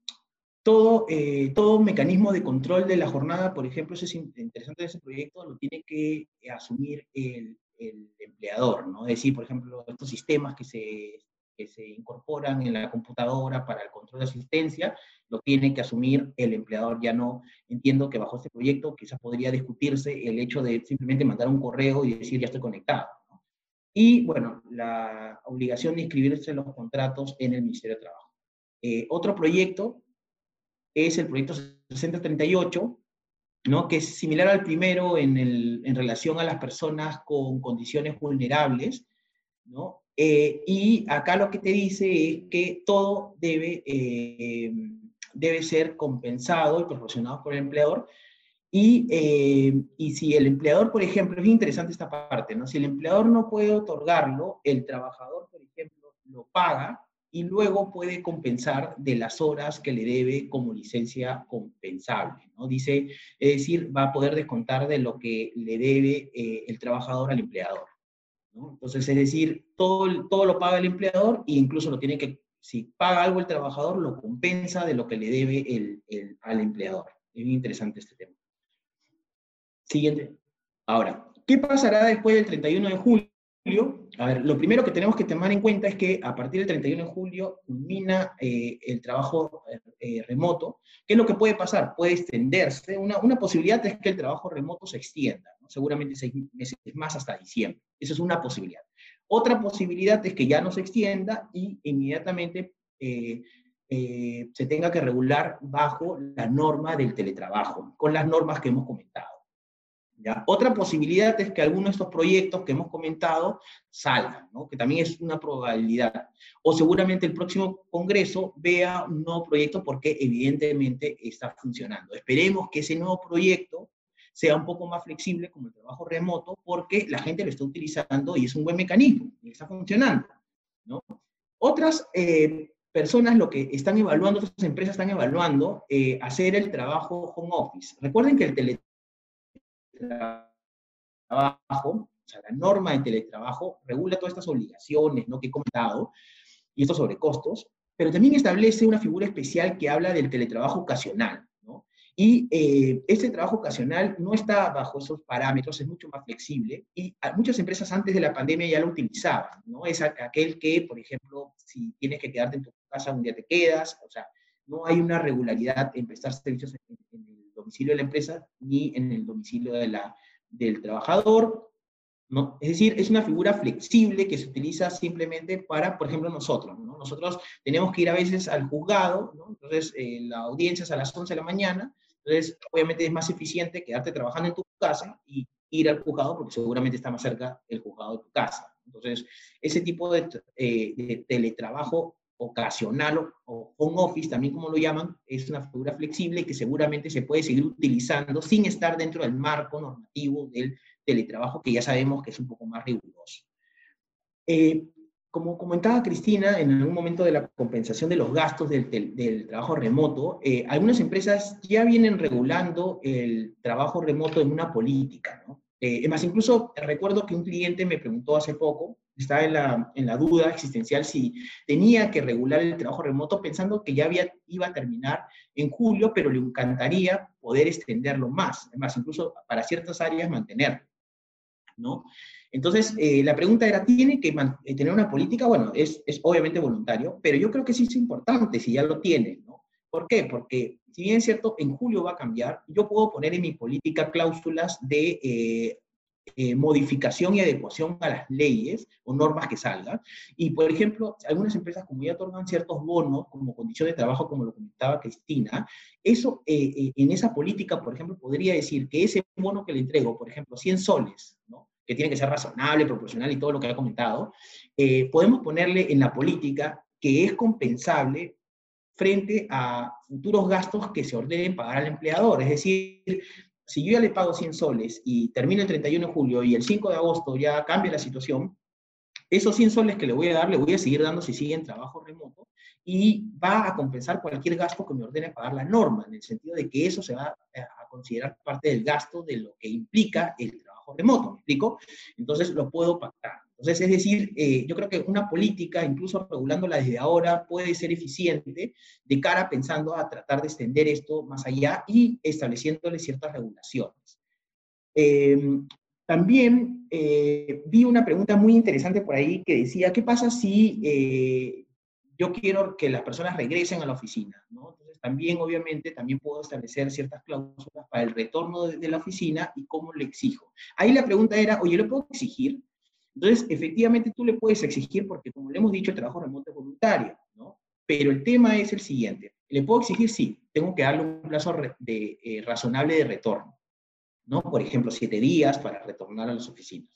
todo, eh, todo mecanismo de control de la jornada, por ejemplo, eso es interesante de ese proyecto, lo tiene que asumir el, el empleador, ¿no? Es decir, por ejemplo, estos sistemas que se, que se incorporan en la computadora para el control de asistencia, lo tiene que asumir el empleador. Ya no entiendo que bajo este proyecto quizás podría discutirse el hecho de simplemente mandar un correo y decir ya estoy conectado. Y, bueno, la obligación de inscribirse en los contratos en el Ministerio de Trabajo. Eh, otro proyecto es el proyecto 6038, ¿no? que es similar al primero en, el, en relación a las personas con condiciones vulnerables, ¿no? Eh, y acá lo que te dice es que todo debe, eh, debe ser compensado y proporcionado por el empleador, eh, y, si el empleador, por ejemplo, es interesante esta parte, ¿no? Si el empleador no puede otorgarlo, el trabajador, por ejemplo, lo paga y luego puede compensar de las horas que le debe como licencia compensable, ¿no? Dice, es decir, va a poder descontar de lo que le debe eh, el trabajador al empleador, ¿no? Entonces, es decir, todo, todo lo paga el empleador e incluso lo tiene que, si paga algo el trabajador, lo compensa de lo que le debe el, el, al empleador. Es muy interesante este tema. Siguiente. Ahora, ¿qué pasará después del 31 de julio? A ver, lo primero que tenemos que tomar en cuenta es que a partir del 31 de julio culmina eh, el trabajo eh, remoto. ¿Qué es lo que puede pasar? Puede extenderse. Una, una posibilidad es que el trabajo remoto se extienda, seguramente seis meses más hasta diciembre. Esa es una posibilidad. Otra posibilidad es que ya no se extienda y inmediatamente eh, se tenga que regular bajo la norma del teletrabajo, con las normas que hemos comentado. Otra posibilidad es que alguno de estos proyectos que hemos comentado salgan, que también es una probabilidad. O seguramente el próximo Congreso vea un nuevo proyecto porque evidentemente está funcionando. Esperemos que ese nuevo proyecto sea un poco más flexible como el trabajo remoto porque la gente lo está utilizando y es un buen mecanismo y está funcionando. Otras eh, personas lo que están evaluando, otras empresas están evaluando eh, hacer el trabajo home office. Recuerden que el trabajo, o sea, la norma de teletrabajo regula todas estas obligaciones ¿no? que he comentado y estos sobrecostos, pero también establece una figura especial que habla del teletrabajo ocasional. ¿no? Y eh, este trabajo ocasional no está bajo esos parámetros, es mucho más flexible y muchas empresas antes de la pandemia ya lo utilizaban. ¿no? Es aquel que, por ejemplo, si tienes que quedarte en tu casa un día te quedas, o sea, no hay una regularidad en prestar servicios en, en domicilio de la empresa ni en el domicilio de la, del trabajador. ¿no? Es decir, es una figura flexible que se utiliza simplemente para, por ejemplo, nosotros. ¿no? Nosotros tenemos que ir a veces al juzgado, ¿no? entonces eh, la audiencia es a las 11 de la mañana, entonces obviamente es más eficiente quedarte trabajando en tu casa y ir al juzgado porque seguramente está más cerca el juzgado de tu casa. Entonces, ese tipo de, eh, de teletrabajo ocasional o home office, también como lo llaman, es una figura flexible que seguramente se puede seguir utilizando sin estar dentro del marco normativo del teletrabajo, que ya sabemos que es un poco más riguroso. Eh, como comentaba Cristina, en algún momento de la compensación de los gastos del, del, trabajo remoto, eh, algunas empresas ya vienen regulando el trabajo remoto en una política. ¿no? Eh, más, incluso recuerdo que un cliente me preguntó hace poco estaba en la, en la, duda existencial si tenía que regular el trabajo remoto pensando que ya había, iba a terminar en julio, pero le encantaría poder extenderlo más, además incluso para ciertas áreas mantenerlo. ¿no? Entonces, eh, la pregunta era, ¿tiene que eh, tener una política? Bueno, es, es, obviamente voluntario, pero yo creo que sí es importante si ya lo tiene. ¿Por qué? Porque si bien es cierto, en julio va a cambiar, yo puedo poner en mi política cláusulas de eh, eh, modificación y adecuación a las leyes o normas que salgan. Y, por ejemplo, algunas empresas como ya otorgan ciertos bonos como condición de trabajo, como lo comentaba Cristina, eso eh, eh, en esa política, por ejemplo, podría decir que ese bono que le entrego, por ejemplo, 100 soles, ¿no? que tiene que ser razonable, proporcional y todo lo que ha comentado, podemos ponerle en la política que es compensable frente a futuros gastos que se ordenen pagar al empleador. Es decir, si yo ya le pago 100 soles y termina el 31 de julio y el 5 de agosto ya cambia la situación, esos 100 soles que le voy a dar, le voy a seguir dando si sigue en trabajo remoto y va a compensar cualquier gasto que me ordene pagar la norma, en el sentido de que eso se va a considerar parte del gasto de lo que implica el trabajo remoto, ¿me explico? Entonces lo puedo pactar. Entonces, es decir, eh, yo creo que una política, incluso regulándola desde ahora, puede ser eficiente de cara pensando a tratar de extender esto más allá y estableciéndole ciertas regulaciones. Em, también eh, vi una pregunta muy interesante por ahí que decía, ¿qué pasa si eh, yo quiero que las personas regresen a la oficina? Entonces, también, obviamente, también puedo establecer ciertas cláusulas para el retorno de, la oficina y cómo le exijo. Ahí la pregunta era, oye, ¿le puedo exigir? Entonces, efectivamente, tú le puedes exigir, porque como le hemos dicho, el trabajo remoto es voluntario, ¿no? Pero el tema es el siguiente. ¿Le puedo exigir? Sí, tengo que darle un plazo de, eh, razonable de retorno, ¿no? Por ejemplo, siete días para retornar a las oficinas.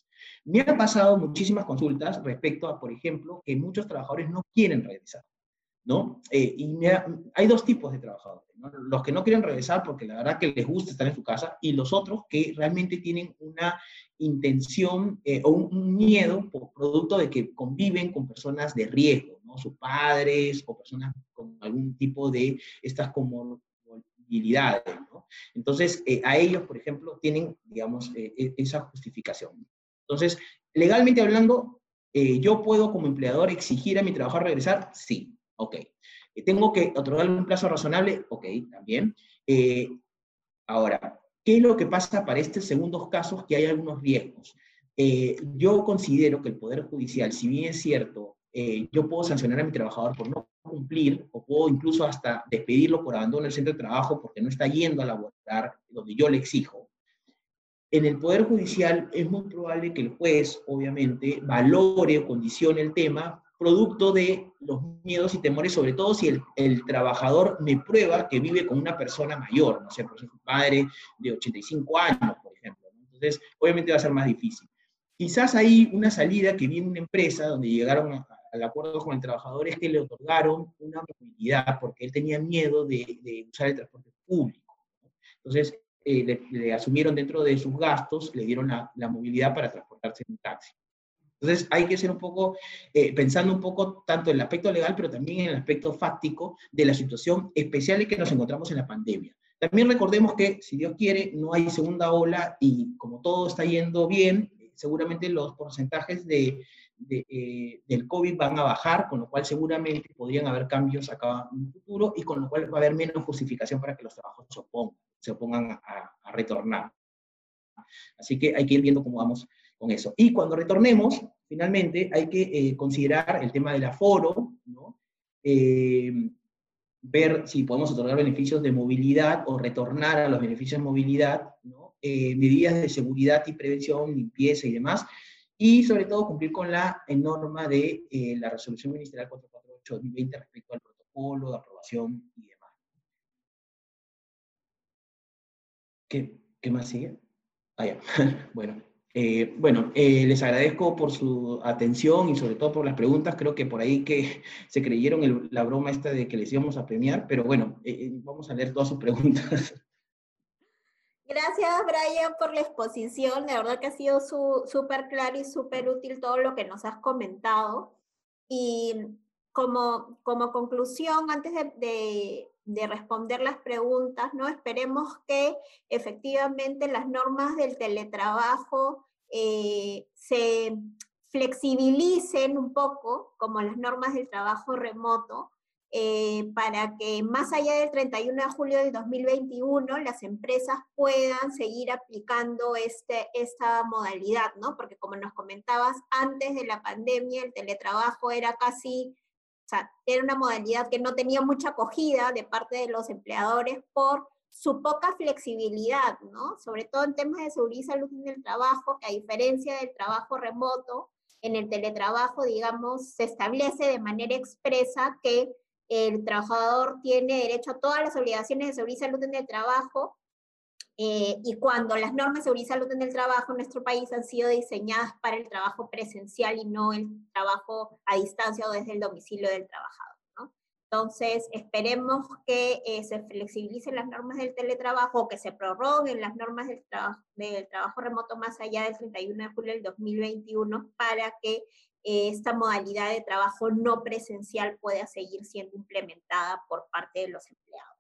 Me han pasado muchísimas consultas respecto a, por ejemplo, que muchos trabajadores no quieren regresar, ¿no? Eh, y hay dos tipos de trabajadores, ¿no? Los que no quieren regresar porque la verdad que les gusta estar en su casa y los otros que realmente tienen una intención eh, o un, miedo por producto de que conviven con personas de riesgo, ¿no? Sus padres o personas con algún tipo de estas comorbilidades, ¿no? Entonces, eh, a ellos, por ejemplo, tienen, digamos, e, esa justificación. Entonces, legalmente hablando, ¿yo puedo como empleador exigir a mi trabajador regresar? Sí. Ok. Eh, ¿Tengo que otorgarle un plazo razonable? Ok, también. Eh, ahora, ¿qué es lo que pasa para estos segundos casos que hay algunos riesgos? Eh, yo considero que el Poder Judicial, si bien es cierto, yo puedo sancionar a mi trabajador por no cumplir, o puedo incluso hasta despedirlo por abandono del centro de trabajo porque no está yendo a laborar donde yo le exijo. En el Poder Judicial es muy probable que el juez, obviamente, valore o condicione el tema producto de los miedos y temores, sobre todo si el, trabajador me prueba que vive con una persona mayor, no sé, por ejemplo, un padre de 85 años, por ejemplo. Entonces, obviamente va a ser más difícil. Quizás hay una salida que viene una empresa donde llegaron al acuerdo con el trabajador es que le otorgaron una movilidad porque él tenía miedo de, usar el transporte público. Entonces, eh, le, asumieron dentro de sus gastos, le dieron la, la movilidad para transportarse en un taxi. Entonces hay que ser un poco, eh, pensando un poco tanto en el aspecto legal, pero también en el aspecto fáctico de la situación especial en que nos encontramos en la pandemia. También recordemos que, si Dios quiere, no hay segunda ola y como todo está yendo bien, seguramente los porcentajes de, eh, del COVID van a bajar, con lo cual seguramente podrían haber cambios acá en el futuro y con lo cual va a haber menos justificación para que los trabajos se opongan, se opongan a, a retornar. Así que hay que ir viendo cómo vamos con eso. Y cuando retornemos, finalmente, hay que eh, considerar el tema del aforo, ¿no? Eh, ver si podemos otorgar beneficios de movilidad o retornar a los beneficios de movilidad, ¿no? Eh, medidas de seguridad y prevención, limpieza y demás, y sobre todo cumplir con la norma de la resolución ministerial 448-2020 respecto al protocolo de aprobación y demás. ¿Qué, qué más sigue? Ah, ya. bueno. Eh, bueno, eh, les agradezco por su atención y sobre todo por las preguntas. Creo que por ahí que se creyeron la broma esta de que les íbamos a premiar, pero bueno, eh, vamos a leer todas sus preguntas. Gracias, Brian, por la exposición. De verdad que ha sido súper claro y súper útil todo lo que nos has comentado. Y como, como conclusión, antes de, de responder las preguntas, ¿no? Esperemos que efectivamente las normas del teletrabajo eh, se flexibilicen un poco, como las normas del trabajo remoto, eh, para que más allá del 31 de julio del 2021 las empresas puedan seguir aplicando este, esta modalidad, ¿no? Porque como nos comentabas, antes de la pandemia el teletrabajo era casi sea, era una modalidad que no tenía mucha acogida de parte de los empleadores por su poca flexibilidad, ¿no? Sobre todo en temas de seguridad y salud en el trabajo, que a diferencia del trabajo remoto, en el teletrabajo, digamos, se establece de manera expresa que el trabajador tiene derecho a todas las obligaciones de seguridad y salud en el trabajo, eh, y cuando las normas de seguridad y salud en el trabajo en nuestro país han sido diseñadas para el trabajo presencial y no el trabajo a distancia o desde el domicilio del trabajador. Entonces, esperemos que eh, se flexibilicen las normas del teletrabajo, que se prorroguen las normas del, del trabajo remoto más allá del 31 de julio del 2021 para que eh, esta modalidad de trabajo no presencial pueda seguir siendo implementada por parte de los empleados.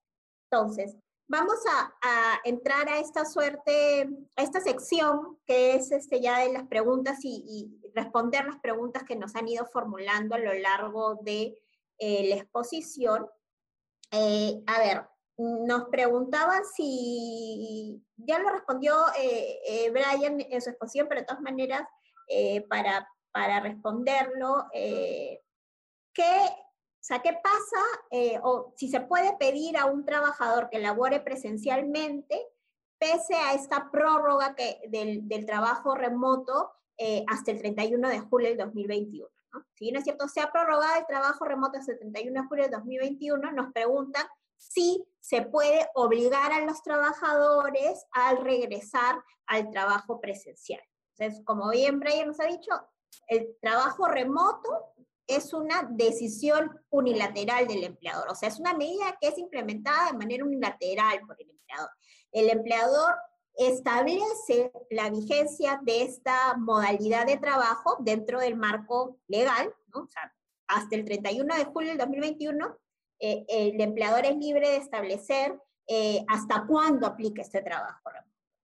Entonces, vamos a, entrar a esta suerte, a esta sección que es este ya de las preguntas y, responder las preguntas que nos han ido formulando a lo largo de eh, la exposición. Eh, a ver, nos preguntaban si, ya lo respondió eh, Brian en su exposición, pero de todas maneras, para, para responderlo, ¿qué o sea, ¿qué pasa eh, o si se puede pedir a un trabajador que labore presencialmente, pese a esta prórroga que, del, trabajo remoto, eh, hasta el 31 de julio del 2021. Si bien es cierto, se ha prorrogado el trabajo remoto hasta el 31 de julio del 2021, nos preguntan si se puede obligar a los trabajadores al regresar al trabajo presencial. Entonces, como bien Brian nos ha dicho, el trabajo remoto es una decisión unilateral del empleador, o sea, es una medida que es implementada de manera unilateral por el empleador. El empleador establece la vigencia de esta modalidad de trabajo dentro del marco legal, ¿no? o sea, hasta el 31 de julio del 2021, eh, el empleador es libre de establecer eh, hasta cuándo aplique este trabajo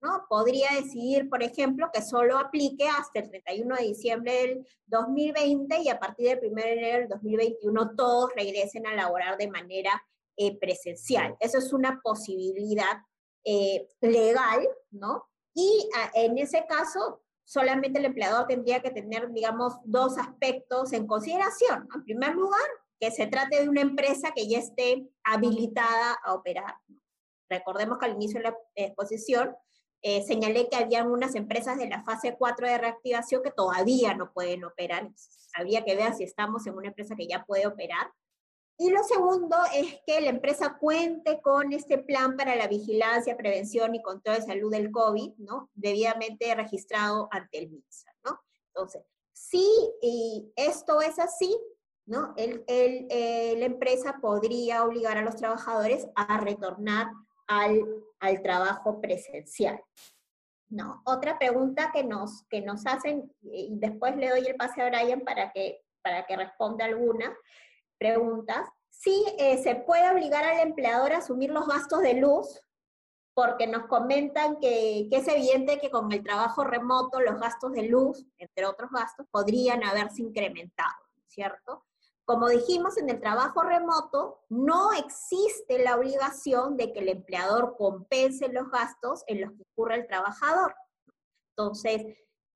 ¿no? Podría decidir, por ejemplo, que solo aplique hasta el 31 de diciembre del 2020 y a partir del 1 de enero del 2021 todos regresen a laborar de manera eh, presencial. Eso es una posibilidad eh, legal, ¿no? Y ah, en ese caso, solamente el empleador tendría que tener, digamos, dos aspectos en consideración. En primer lugar, que se trate de una empresa que ya esté habilitada a operar. Recordemos que al inicio de la exposición eh, señalé que había unas empresas de la fase 4 de reactivación que todavía no pueden operar. Había que ver si estamos en una empresa que ya puede operar. Y lo segundo es que la empresa cuente con este plan para la vigilancia, prevención y control de salud del COVID, ¿no? Debidamente registrado ante el MINSA, ¿no? Entonces, si y esto es así, ¿no? El, el, eh, la empresa podría obligar a los trabajadores a retornar al, al trabajo presencial. No, otra pregunta que nos, que nos hacen, y después le doy el pase a Brian para que, para que responda alguna, preguntas. Sí, eh, se puede obligar al empleador a asumir los gastos de luz, porque nos comentan que, que, es evidente que con el trabajo remoto los gastos de luz, entre otros gastos, podrían haberse incrementado, ¿cierto? Como dijimos, en el trabajo remoto no existe la obligación de que el empleador compense los gastos en los que ocurre el trabajador. Entonces,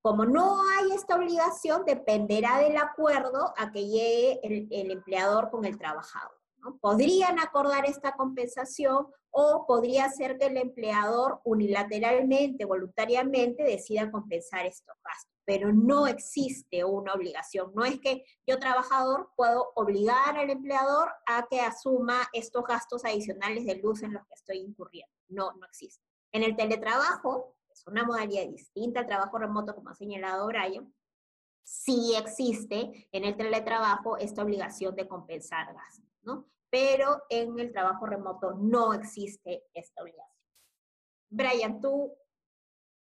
como no hay esta obligación, dependerá del acuerdo a que llegue el, empleador con el trabajador. Podrían acordar esta compensación o podría ser que el empleador unilateralmente, voluntariamente, decida compensar estos gastos, pero no existe una obligación. No es que yo trabajador puedo obligar al empleador a que asuma estos gastos adicionales de luz en los que estoy incurriendo. No, no existe. En el teletrabajo, es una modalidad distinta al trabajo remoto, como ha señalado Brian, sí existe en el teletrabajo esta obligación de compensar gastos, ¿no? Pero en el trabajo remoto no existe esta obligación. Brian, ¿tú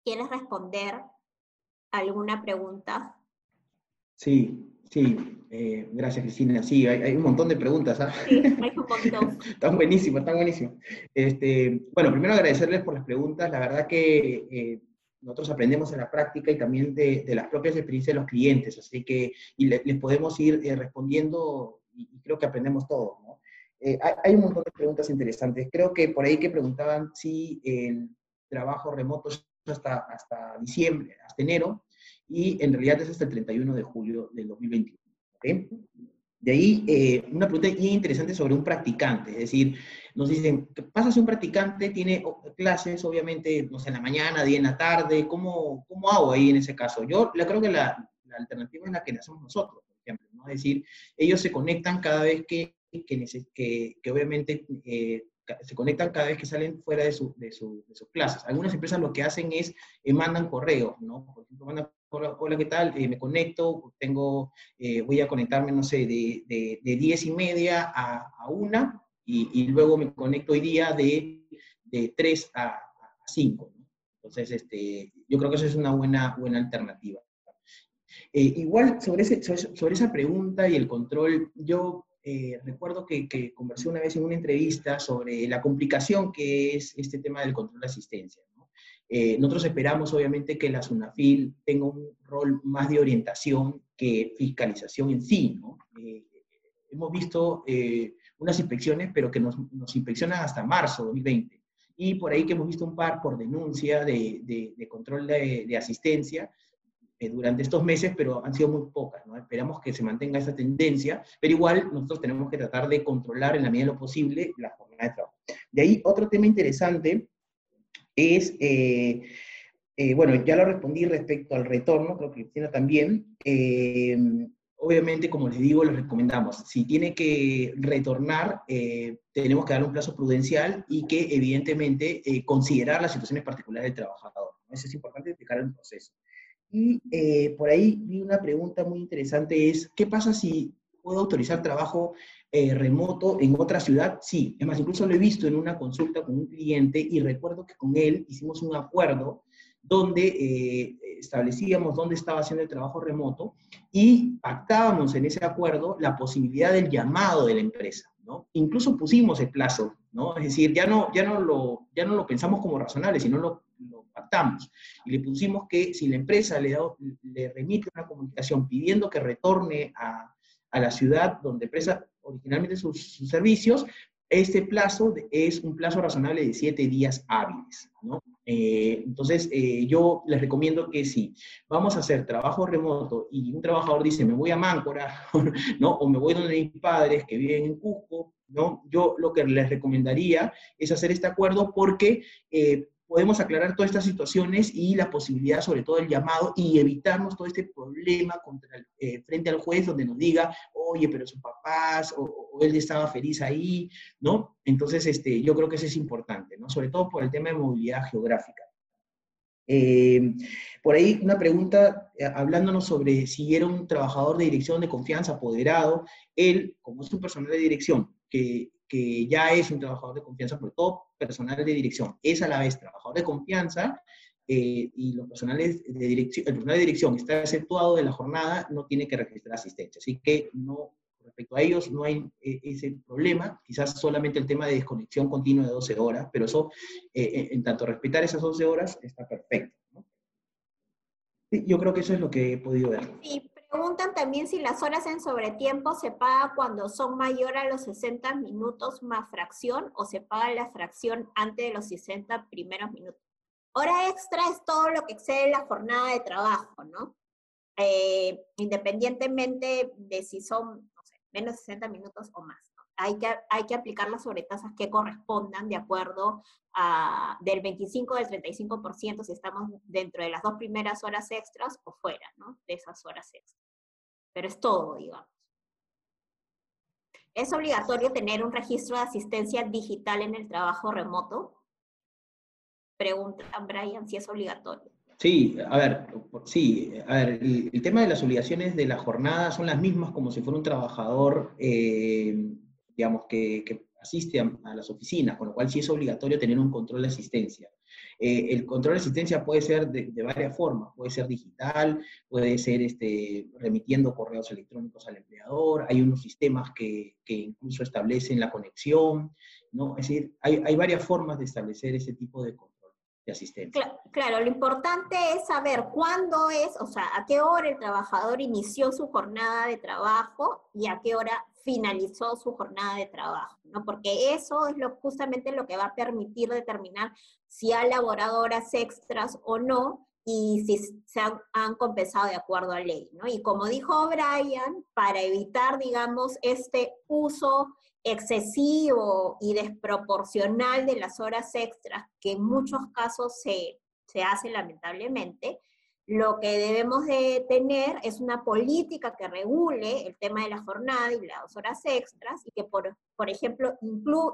quieres responder alguna pregunta? Sí, sí, eh, gracias Cristina. Sí, hay, un montón de preguntas. ¿ah? Sí, hay un montón. están buenísimas, están buenísimas. Este, bueno, primero agradecerles por las preguntas. La verdad que eh, nosotros aprendemos en la práctica y también de, las propias experiencias de los clientes, así que y les podemos ir eh, respondiendo y, creo que aprendemos todo. ¿no? hay, hay, un montón de preguntas interesantes. Creo que por ahí que preguntaban si el trabajo remoto hasta, hasta diciembre, hasta enero, y en realidad es hasta el 31 de julio del 2021. De ahí, eh, una pregunta interesante sobre un practicante, es decir, nos dicen, ¿qué pasa si un practicante tiene clases, obviamente, no sé, en la mañana, día en la tarde? ¿Cómo, cómo hago ahí en ese caso? Yo la, creo que la, la alternativa es la que hacemos nosotros, por ejemplo, ¿no? Es decir, ellos se conectan cada vez que, que, que, obviamente eh, se conectan cada vez que salen fuera de, de, su, de, sus clases. Algunas empresas lo que hacen es eh, mandan correos, ¿no? Por ejemplo, mandan, hola, ¿qué tal? Eh, me conecto, tengo, eh, voy a conectarme, no sé, de, de, de 10 y media a, a 1 y, y, luego me conecto hoy día de, de 3 a, a 5. ¿no? Entonces, este, yo creo que eso es una buena, buena alternativa. igual, sobre, ese, sobre esa pregunta y el control, yo eh, recuerdo que, conversé una vez en una entrevista sobre la complicación que es este tema del control de asistencia. Eh, nosotros esperamos, obviamente, que la SUNAFIL tenga un rol más de orientación que fiscalización en sí. Eh, hemos visto unas inspecciones, pero que nos, inspeccionan hasta marzo de 2020. Y por ahí que hemos visto un par por denuncia de, control de asistencia, eh, durante estos meses, pero han sido muy pocas. ¿no? Esperamos que se mantenga esa tendencia, pero igual nosotros tenemos que tratar de controlar en la medida de lo posible la jornada de trabajo. De ahí, otro tema interesante es, eh, Eh, bueno, ya lo respondí respecto al retorno, creo que Cristina también. Obviamente, como les digo, les recomendamos, si tiene que retornar, tenemos que darle un plazo prudencial y que evidentemente considerar las situaciones particulares del trabajador. Eso es importante explicar el proceso. Y por ahí vi una pregunta muy interesante, es, ¿qué pasa si puedo autorizar trabajo remoto en otra ciudad? Sí, es más, incluso lo he visto en una consulta con un cliente y recuerdo que con él hicimos un acuerdo donde eh, establecíamos dónde estaba haciendo el trabajo remoto y pactábamos en ese acuerdo la posibilidad del llamado de la empresa. ¿no? Incluso pusimos el plazo, ¿no? es decir, ya no, ya no, lo, ya no lo pensamos como razonable, sino lo Y le pusimos que si la empresa le, le remite una comunicación pidiendo que retorne a, a la ciudad donde presta originalmente sus, sus servicios, este plazo es un plazo razonable de siete días hábiles. ¿no? Eh, entonces, eh, yo les recomiendo que si vamos a hacer trabajo remoto y un trabajador dice, me voy a Máncora, ¿no? o me voy donde mis padres que viven en Cusco, ¿no? yo lo que les recomendaría es hacer este acuerdo porque eh, podemos aclarar todas estas situaciones y la posibilidad, sobre todo, del llamado y evitarnos todo este problema eh, frente al juez donde nos diga, oye, pero sus papás o, él estaba feliz ahí, ¿no? Entonces, este, yo creo que eso es importante, ¿no? Sobre todo por el tema de movilidad geográfica. Eh, por ahí una pregunta eh, hablándonos sobre si era un trabajador de dirección de confianza apoderado, él, como es un personal de dirección, que que ya es un trabajador de confianza, por todo personal de dirección es a la vez trabajador de confianza eh, y los personales de dirección, el personal de dirección está exceptuado de la jornada, no tiene que registrar asistencia. Así que no, respecto a ellos no hay eh, ese problema, quizás solamente el tema de desconexión continua de 12 horas, pero eso, eh, en tanto respetar esas 12 horas, está perfecto. Yo creo que eso es lo que he podido ver. Sí, Preguntan también si las horas en sobretiempo se paga cuando son mayor a los 60 minutos más fracción o se paga la fracción antes de los 60 primeros minutos. Hora extra es todo lo que excede la jornada de trabajo, ¿no? Eh, independientemente de si son, no sé, menos de 60 minutos o más. Hay, que, hay que aplicar las sobretasas que correspondan de acuerdo a, del 25 o del 35% si estamos dentro de las dos primeras horas extras o fuera, ¿no? De esas horas extras pero es todo, digamos. ¿Es obligatorio tener un registro de asistencia digital en el trabajo remoto? Pregunta Brian si es obligatorio. Sí, a ver, sí, a ver, el, tema de las obligaciones de la jornada son las mismas como si fuera un trabajador, eh, digamos, que, asiste a, las oficinas, con lo cual sí es obligatorio tener un control de asistencia. Eh, el control de asistencia puede ser de, varias formas, puede ser digital, puede ser este, remitiendo correos electrónicos al empleador, hay unos sistemas que, que incluso establecen la conexión, ¿no? Es decir, hay, hay, varias formas de establecer ese tipo de control de asistencia. Claro, claro, lo importante es saber cuándo es, o sea, a qué hora el trabajador inició su jornada de trabajo y a qué hora finalizó su jornada de trabajo, ¿no? Porque eso es lo, justamente lo que va a permitir determinar si ha elaborado horas extras o no y si se han, compensado de acuerdo a ley, ¿no? Y como dijo Brian, para evitar, digamos, este uso excesivo y desproporcional de las horas extras, que en muchos casos se, se hace lamentablemente, lo que debemos de tener es una política que regule el tema de la jornada y las horas extras y que, por, por ejemplo,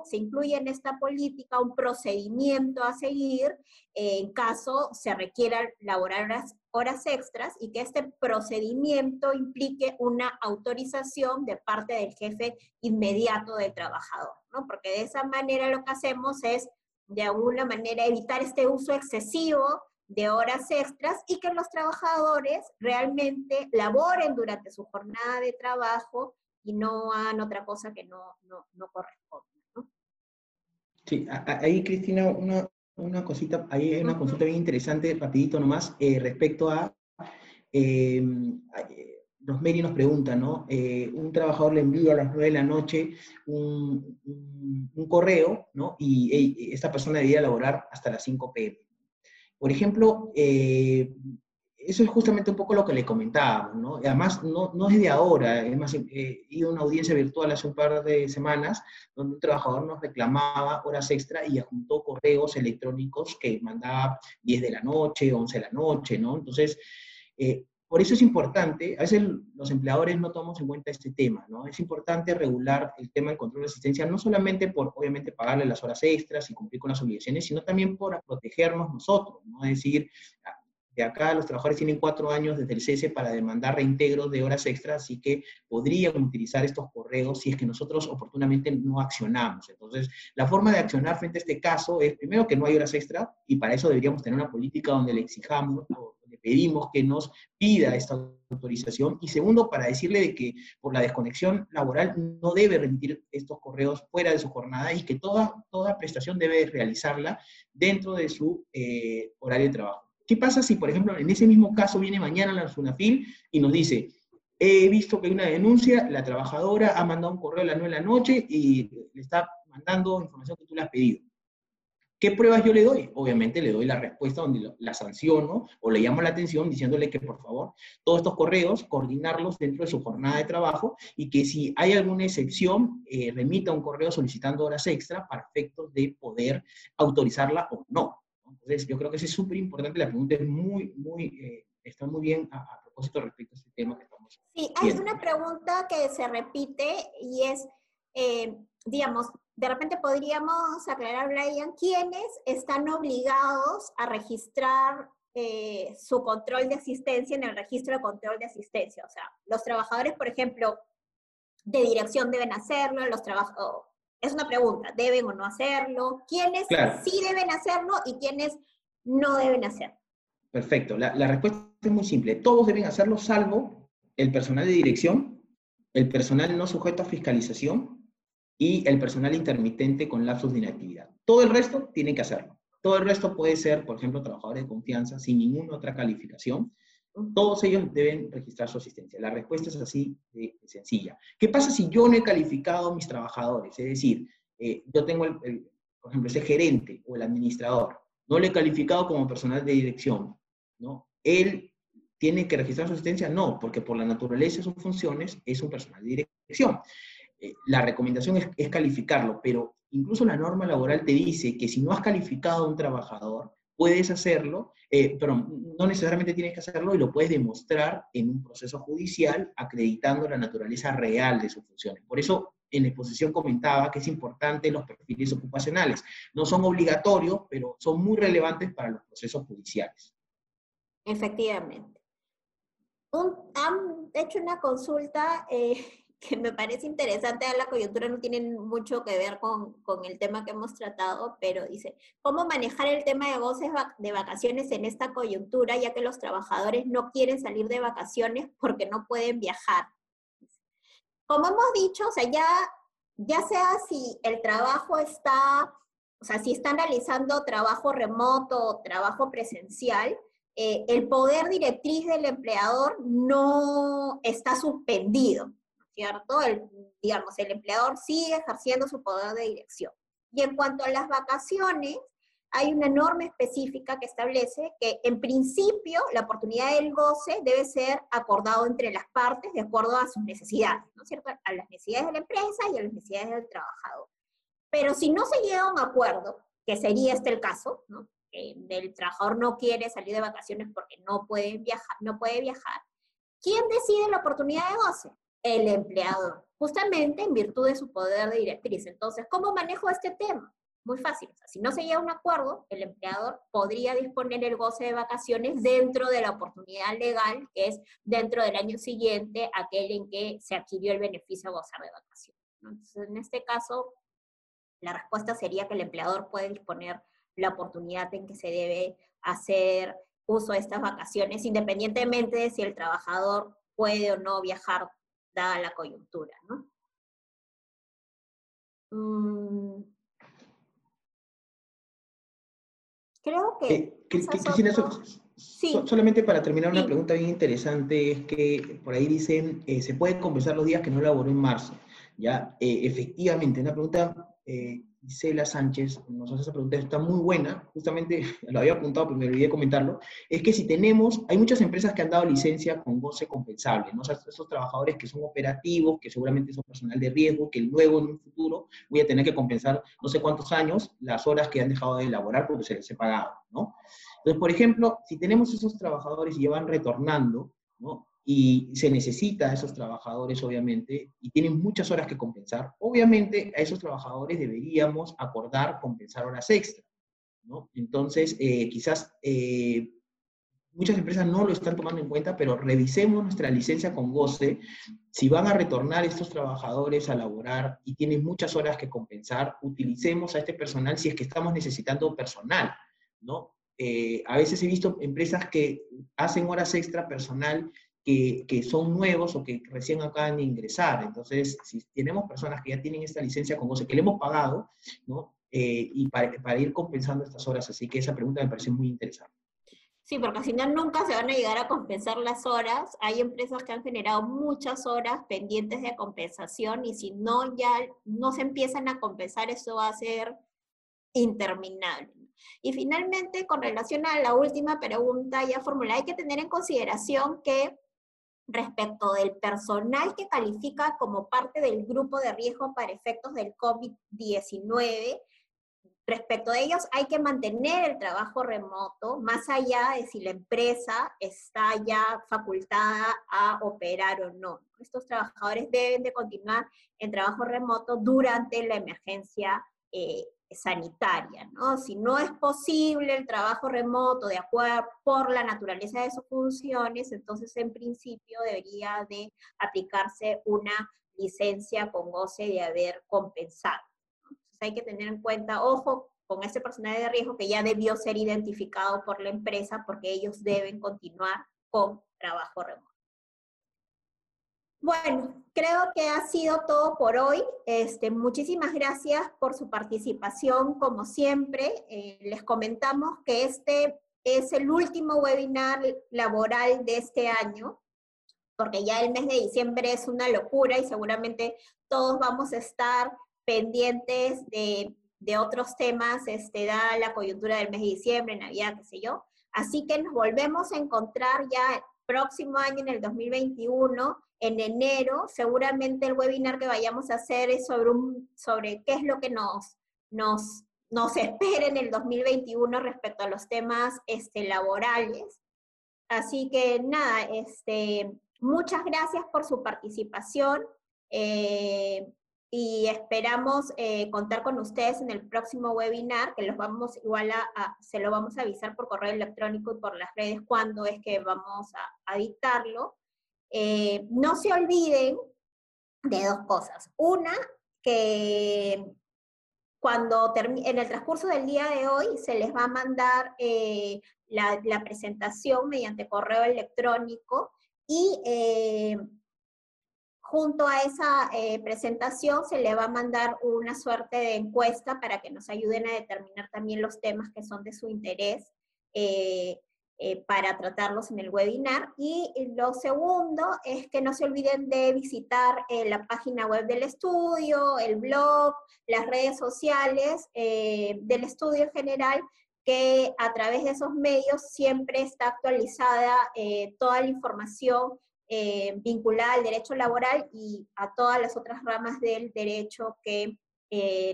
se incluye en esta política un procedimiento a seguir en caso se requiera laborar horas, horas extras y que este procedimiento implique una autorización de parte del jefe inmediato del trabajador, ¿no? Porque de esa manera lo que hacemos es, de alguna manera, evitar este uso excesivo de horas extras y que los trabajadores realmente laboren durante su jornada de trabajo y no hagan otra cosa que no, no, no corresponde. ¿no? Sí, ahí Cristina, una, una cosita, ahí hay una consulta bien interesante, rapidito nomás, eh, respecto a, eh, Rosemary nos pregunta, ¿no? Eh, un trabajador le envía a las 9 de la noche un, un, correo, ¿no? Y esta persona debería laborar hasta las 5 pm. Por ejemplo, eh, eso es justamente un poco lo que le comentábamos, ¿no? además, no, no es de ahora, además, he ido a una audiencia virtual hace un par de semanas donde un trabajador nos reclamaba horas extra y adjuntó correos electrónicos que mandaba 10 de la noche, 11 de la noche, ¿no? Entonces, eh, por eso es importante, a veces los empleadores no tomamos en cuenta este tema, ¿no? Es importante regular el tema del control de asistencia, no solamente por, obviamente, pagarle las horas extras y cumplir con las obligaciones, sino también por protegernos nosotros, ¿no? Es decir, de acá los trabajadores tienen cuatro años desde el cese para demandar reintegros de horas extras, así que podrían utilizar estos correos si es que nosotros oportunamente no accionamos. Entonces, la forma de accionar frente a este caso es, primero, que no hay horas extra, y para eso deberíamos tener una política donde le exijamos o pedimos que nos pida esta autorización, y segundo, para decirle de que por la desconexión laboral no debe remitir estos correos fuera de su jornada y que toda, toda prestación debe realizarla dentro de su eh, horario de trabajo. ¿Qué pasa si, por ejemplo, en ese mismo caso viene mañana la SUNAFIL y nos dice, he visto que hay una denuncia, la trabajadora ha mandado un correo a las 9 de la noche y le está mandando información que tú le has pedido? ¿Qué pruebas yo le doy? Obviamente le doy la respuesta donde la sanciono o le llamo la atención diciéndole que por favor todos estos correos coordinarlos dentro de su jornada de trabajo y que si hay alguna excepción eh, remita un correo solicitando horas extra para efectos de poder autorizarla o no. Entonces, yo creo que eso es súper importante. La pregunta es muy, muy, eh, está muy bien a, propósito respecto a este tema que estamos. Sí, hay una pregunta que se repite y es, eh, digamos, de repente podríamos aclarar, Brian, quiénes están obligados a registrar eh, su control de asistencia en el registro de control de asistencia. O sea, los trabajadores, por ejemplo, de dirección deben hacerlo, los trabajadores es una pregunta, ¿deben o no hacerlo? ¿Quiénes sí deben hacerlo y quiénes no deben hacerlo? Perfecto, la, respuesta es muy simple. Todos deben hacerlo salvo el personal de dirección, el personal no sujeto a fiscalización y el personal intermitente con lapsos de inactividad. Todo el resto tiene que hacerlo. Todo el resto puede ser, por ejemplo, trabajadores de confianza sin ninguna otra calificación todos ellos deben registrar su asistencia. La respuesta es así de, sencilla. ¿Qué pasa si yo no he calificado a mis trabajadores? Es decir, eh, yo tengo, el, por ejemplo, ese gerente o el administrador, no le he calificado como personal de dirección, ¿no? Él tiene que registrar su asistencia, no, porque por la naturaleza de sus funciones es un personal de dirección. Eh, la recomendación es, calificarlo, pero incluso la norma laboral te dice que si no has calificado a un trabajador, puedes hacerlo, eh, pero no necesariamente tienes que hacerlo y lo puedes demostrar en un proceso judicial acreditando la naturaleza real de sus funciones. Por eso en la exposición comentaba que es importante los perfiles ocupacionales. No son obligatorios, pero son muy relevantes para los procesos judiciales. Efectivamente. han hecho una consulta eh, que me parece interesante, la coyuntura no tiene mucho que ver con, con, el tema que hemos tratado, pero dice, ¿cómo manejar el tema de goces de vacaciones en esta coyuntura, ya que los trabajadores no quieren salir de vacaciones porque no pueden viajar? Como hemos dicho, o sea, ya, ya sea si el trabajo está, o sea, si están realizando trabajo remoto o trabajo presencial, eh, el poder directriz del empleador no está suspendido. ¿Cierto? El, digamos, el empleador sigue ejerciendo su poder de dirección. Y en cuanto a las vacaciones, hay una norma específica que establece que en principio la oportunidad del goce debe ser acordado entre las partes de acuerdo a sus necesidades, ¿no es cierto? A las necesidades de la empresa y a las necesidades del trabajador. Pero si no se llega a un acuerdo, que sería este el caso, ¿no? el trabajador no quiere salir de vacaciones porque no puede viajar, no puede viajar, ¿quién decide la oportunidad de goce? El empleador, justamente en virtud de su poder de directriz. Entonces, ¿cómo manejo este tema? Muy fácil. si no se llega a un acuerdo, el empleador podría disponer el goce de vacaciones dentro de la oportunidad legal, que es dentro del año siguiente, aquel en que se adquirió el beneficio de gozar de vacaciones. Entonces, en este caso, la respuesta sería que el empleador puede disponer la oportunidad en que se debe hacer uso de estas vacaciones, independientemente de si el trabajador puede o no viajar dada la coyuntura, ¿no? Mm. creo que... Solamente para terminar, una pregunta bien interesante es que por ahí dicen, eh, ¿se puede compensar los días que no laboró en marzo? Ya, eh, efectivamente, una pregunta eh, Isela Sánchez nos hace esa pregunta, está muy buena, justamente lo había apuntado, pero me olvidé comentarlo, es que si tenemos, hay muchas empresas que han dado licencia con goce compensable, ¿no? O sea, esos trabajadores que son operativos, que seguramente son personal de riesgo, que luego en un futuro voy a tener que compensar no sé cuántos años las horas que han dejado de elaborar porque se les he pagado, ¿no? Entonces, por ejemplo, si tenemos esos trabajadores y ya van retornando, ¿no? Y se necesita a esos trabajadores, obviamente, y tienen muchas horas que compensar, obviamente a esos trabajadores deberíamos acordar compensar horas extra, ¿no? Entonces, eh, quizás eh, muchas empresas no lo están tomando en cuenta, pero revisemos nuestra licencia con goce. Si van a retornar estos trabajadores a laborar y tienen muchas horas que compensar, utilicemos a este personal si es que estamos necesitando personal, ¿no? Eh, a veces he visto empresas que hacen horas extra personal que, son nuevos o que recién acaban de ingresar. Entonces, si tenemos personas que ya tienen esta licencia con goce, que le hemos pagado, ¿no? Eh, y para, ir compensando estas horas. Así que esa pregunta me parece muy interesante. Sí, porque si no, nunca se van a llegar a compensar las horas. Hay empresas que han generado muchas horas pendientes de compensación y si no, ya no se empiezan a compensar, eso va a ser interminable. Y finalmente, con relación a la última pregunta ya formulada, hay que tener en consideración que respecto del personal que califica como parte del grupo de riesgo para efectos del COVID-19. Respecto a ellos, hay que mantener el trabajo remoto, más allá de si la empresa está ya facultada a operar o no. Estos trabajadores deben de continuar en trabajo remoto durante la emergencia eh, sanitaria, ¿no? Si no es posible el trabajo remoto de acuerdo por la naturaleza de sus funciones, entonces en principio debería de aplicarse una licencia con goce de haber compensado. Entonces hay que tener en cuenta, ojo, con ese personal de riesgo que ya debió ser identificado por la empresa porque ellos deben continuar con trabajo remoto. Bueno, creo que ha sido todo por hoy. Este, muchísimas gracias por su participación, como siempre. Eh, les comentamos que este es el último webinar laboral de este año, porque ya el mes de diciembre es una locura y seguramente todos vamos a estar pendientes de, de otros temas, este, da la coyuntura del mes de diciembre, Navidad, qué sé yo. Así que nos volvemos a encontrar ya próximo año, en el 2021, en enero, seguramente el webinar que vayamos a hacer es sobre, sobre qué es lo que nos, nos, nos espera en el 2021 respecto a los temas este, laborales. Así que nada, este, muchas gracias por su participación eh, y esperamos eh, contar con ustedes en el próximo webinar, que los vamos igual a, se lo vamos a avisar por correo electrónico y por las redes cuando es que vamos a, a dictarlo. Eh, no se olviden de dos cosas. Una, que cuando en el transcurso del día de hoy se les va a mandar eh, la, presentación mediante correo electrónico y eh, junto a esa presentación se le va a mandar una suerte de encuesta para que nos ayuden a determinar también los temas que son de su interés. Para tratarlos en el webinar. Y lo segundo es que no se olviden de visitar eh, la página web del estudio, el blog, las redes sociales eh, del estudio en general, que a través de esos medios siempre está actualizada toda la información vinculada al derecho laboral y a todas las otras ramas del derecho que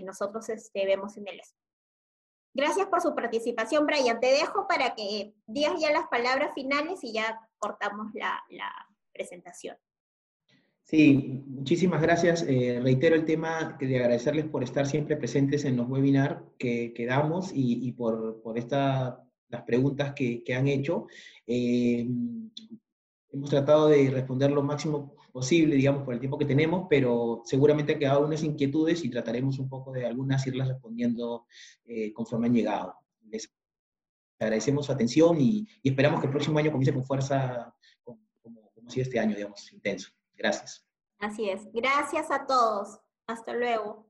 nosotros este, vemos en el estudio. Gracias por su participación, Brian. Te dejo para que digas ya las palabras finales y ya cortamos la, presentación. Sí, muchísimas gracias. Eh, reitero el tema de agradecerles por estar siempre presentes en los webinars que, damos y, por, por las preguntas que, han hecho. Eh, hemos tratado de responder lo máximo posible, digamos, por el tiempo que tenemos, pero seguramente ha quedado unas inquietudes y trataremos un poco de algunas irlas respondiendo eh, conforme han llegado. Les agradecemos su atención y, esperamos que el próximo año comience con fuerza, como, como, este año, digamos, intenso. Gracias. Así es. Gracias a todos. Hasta luego.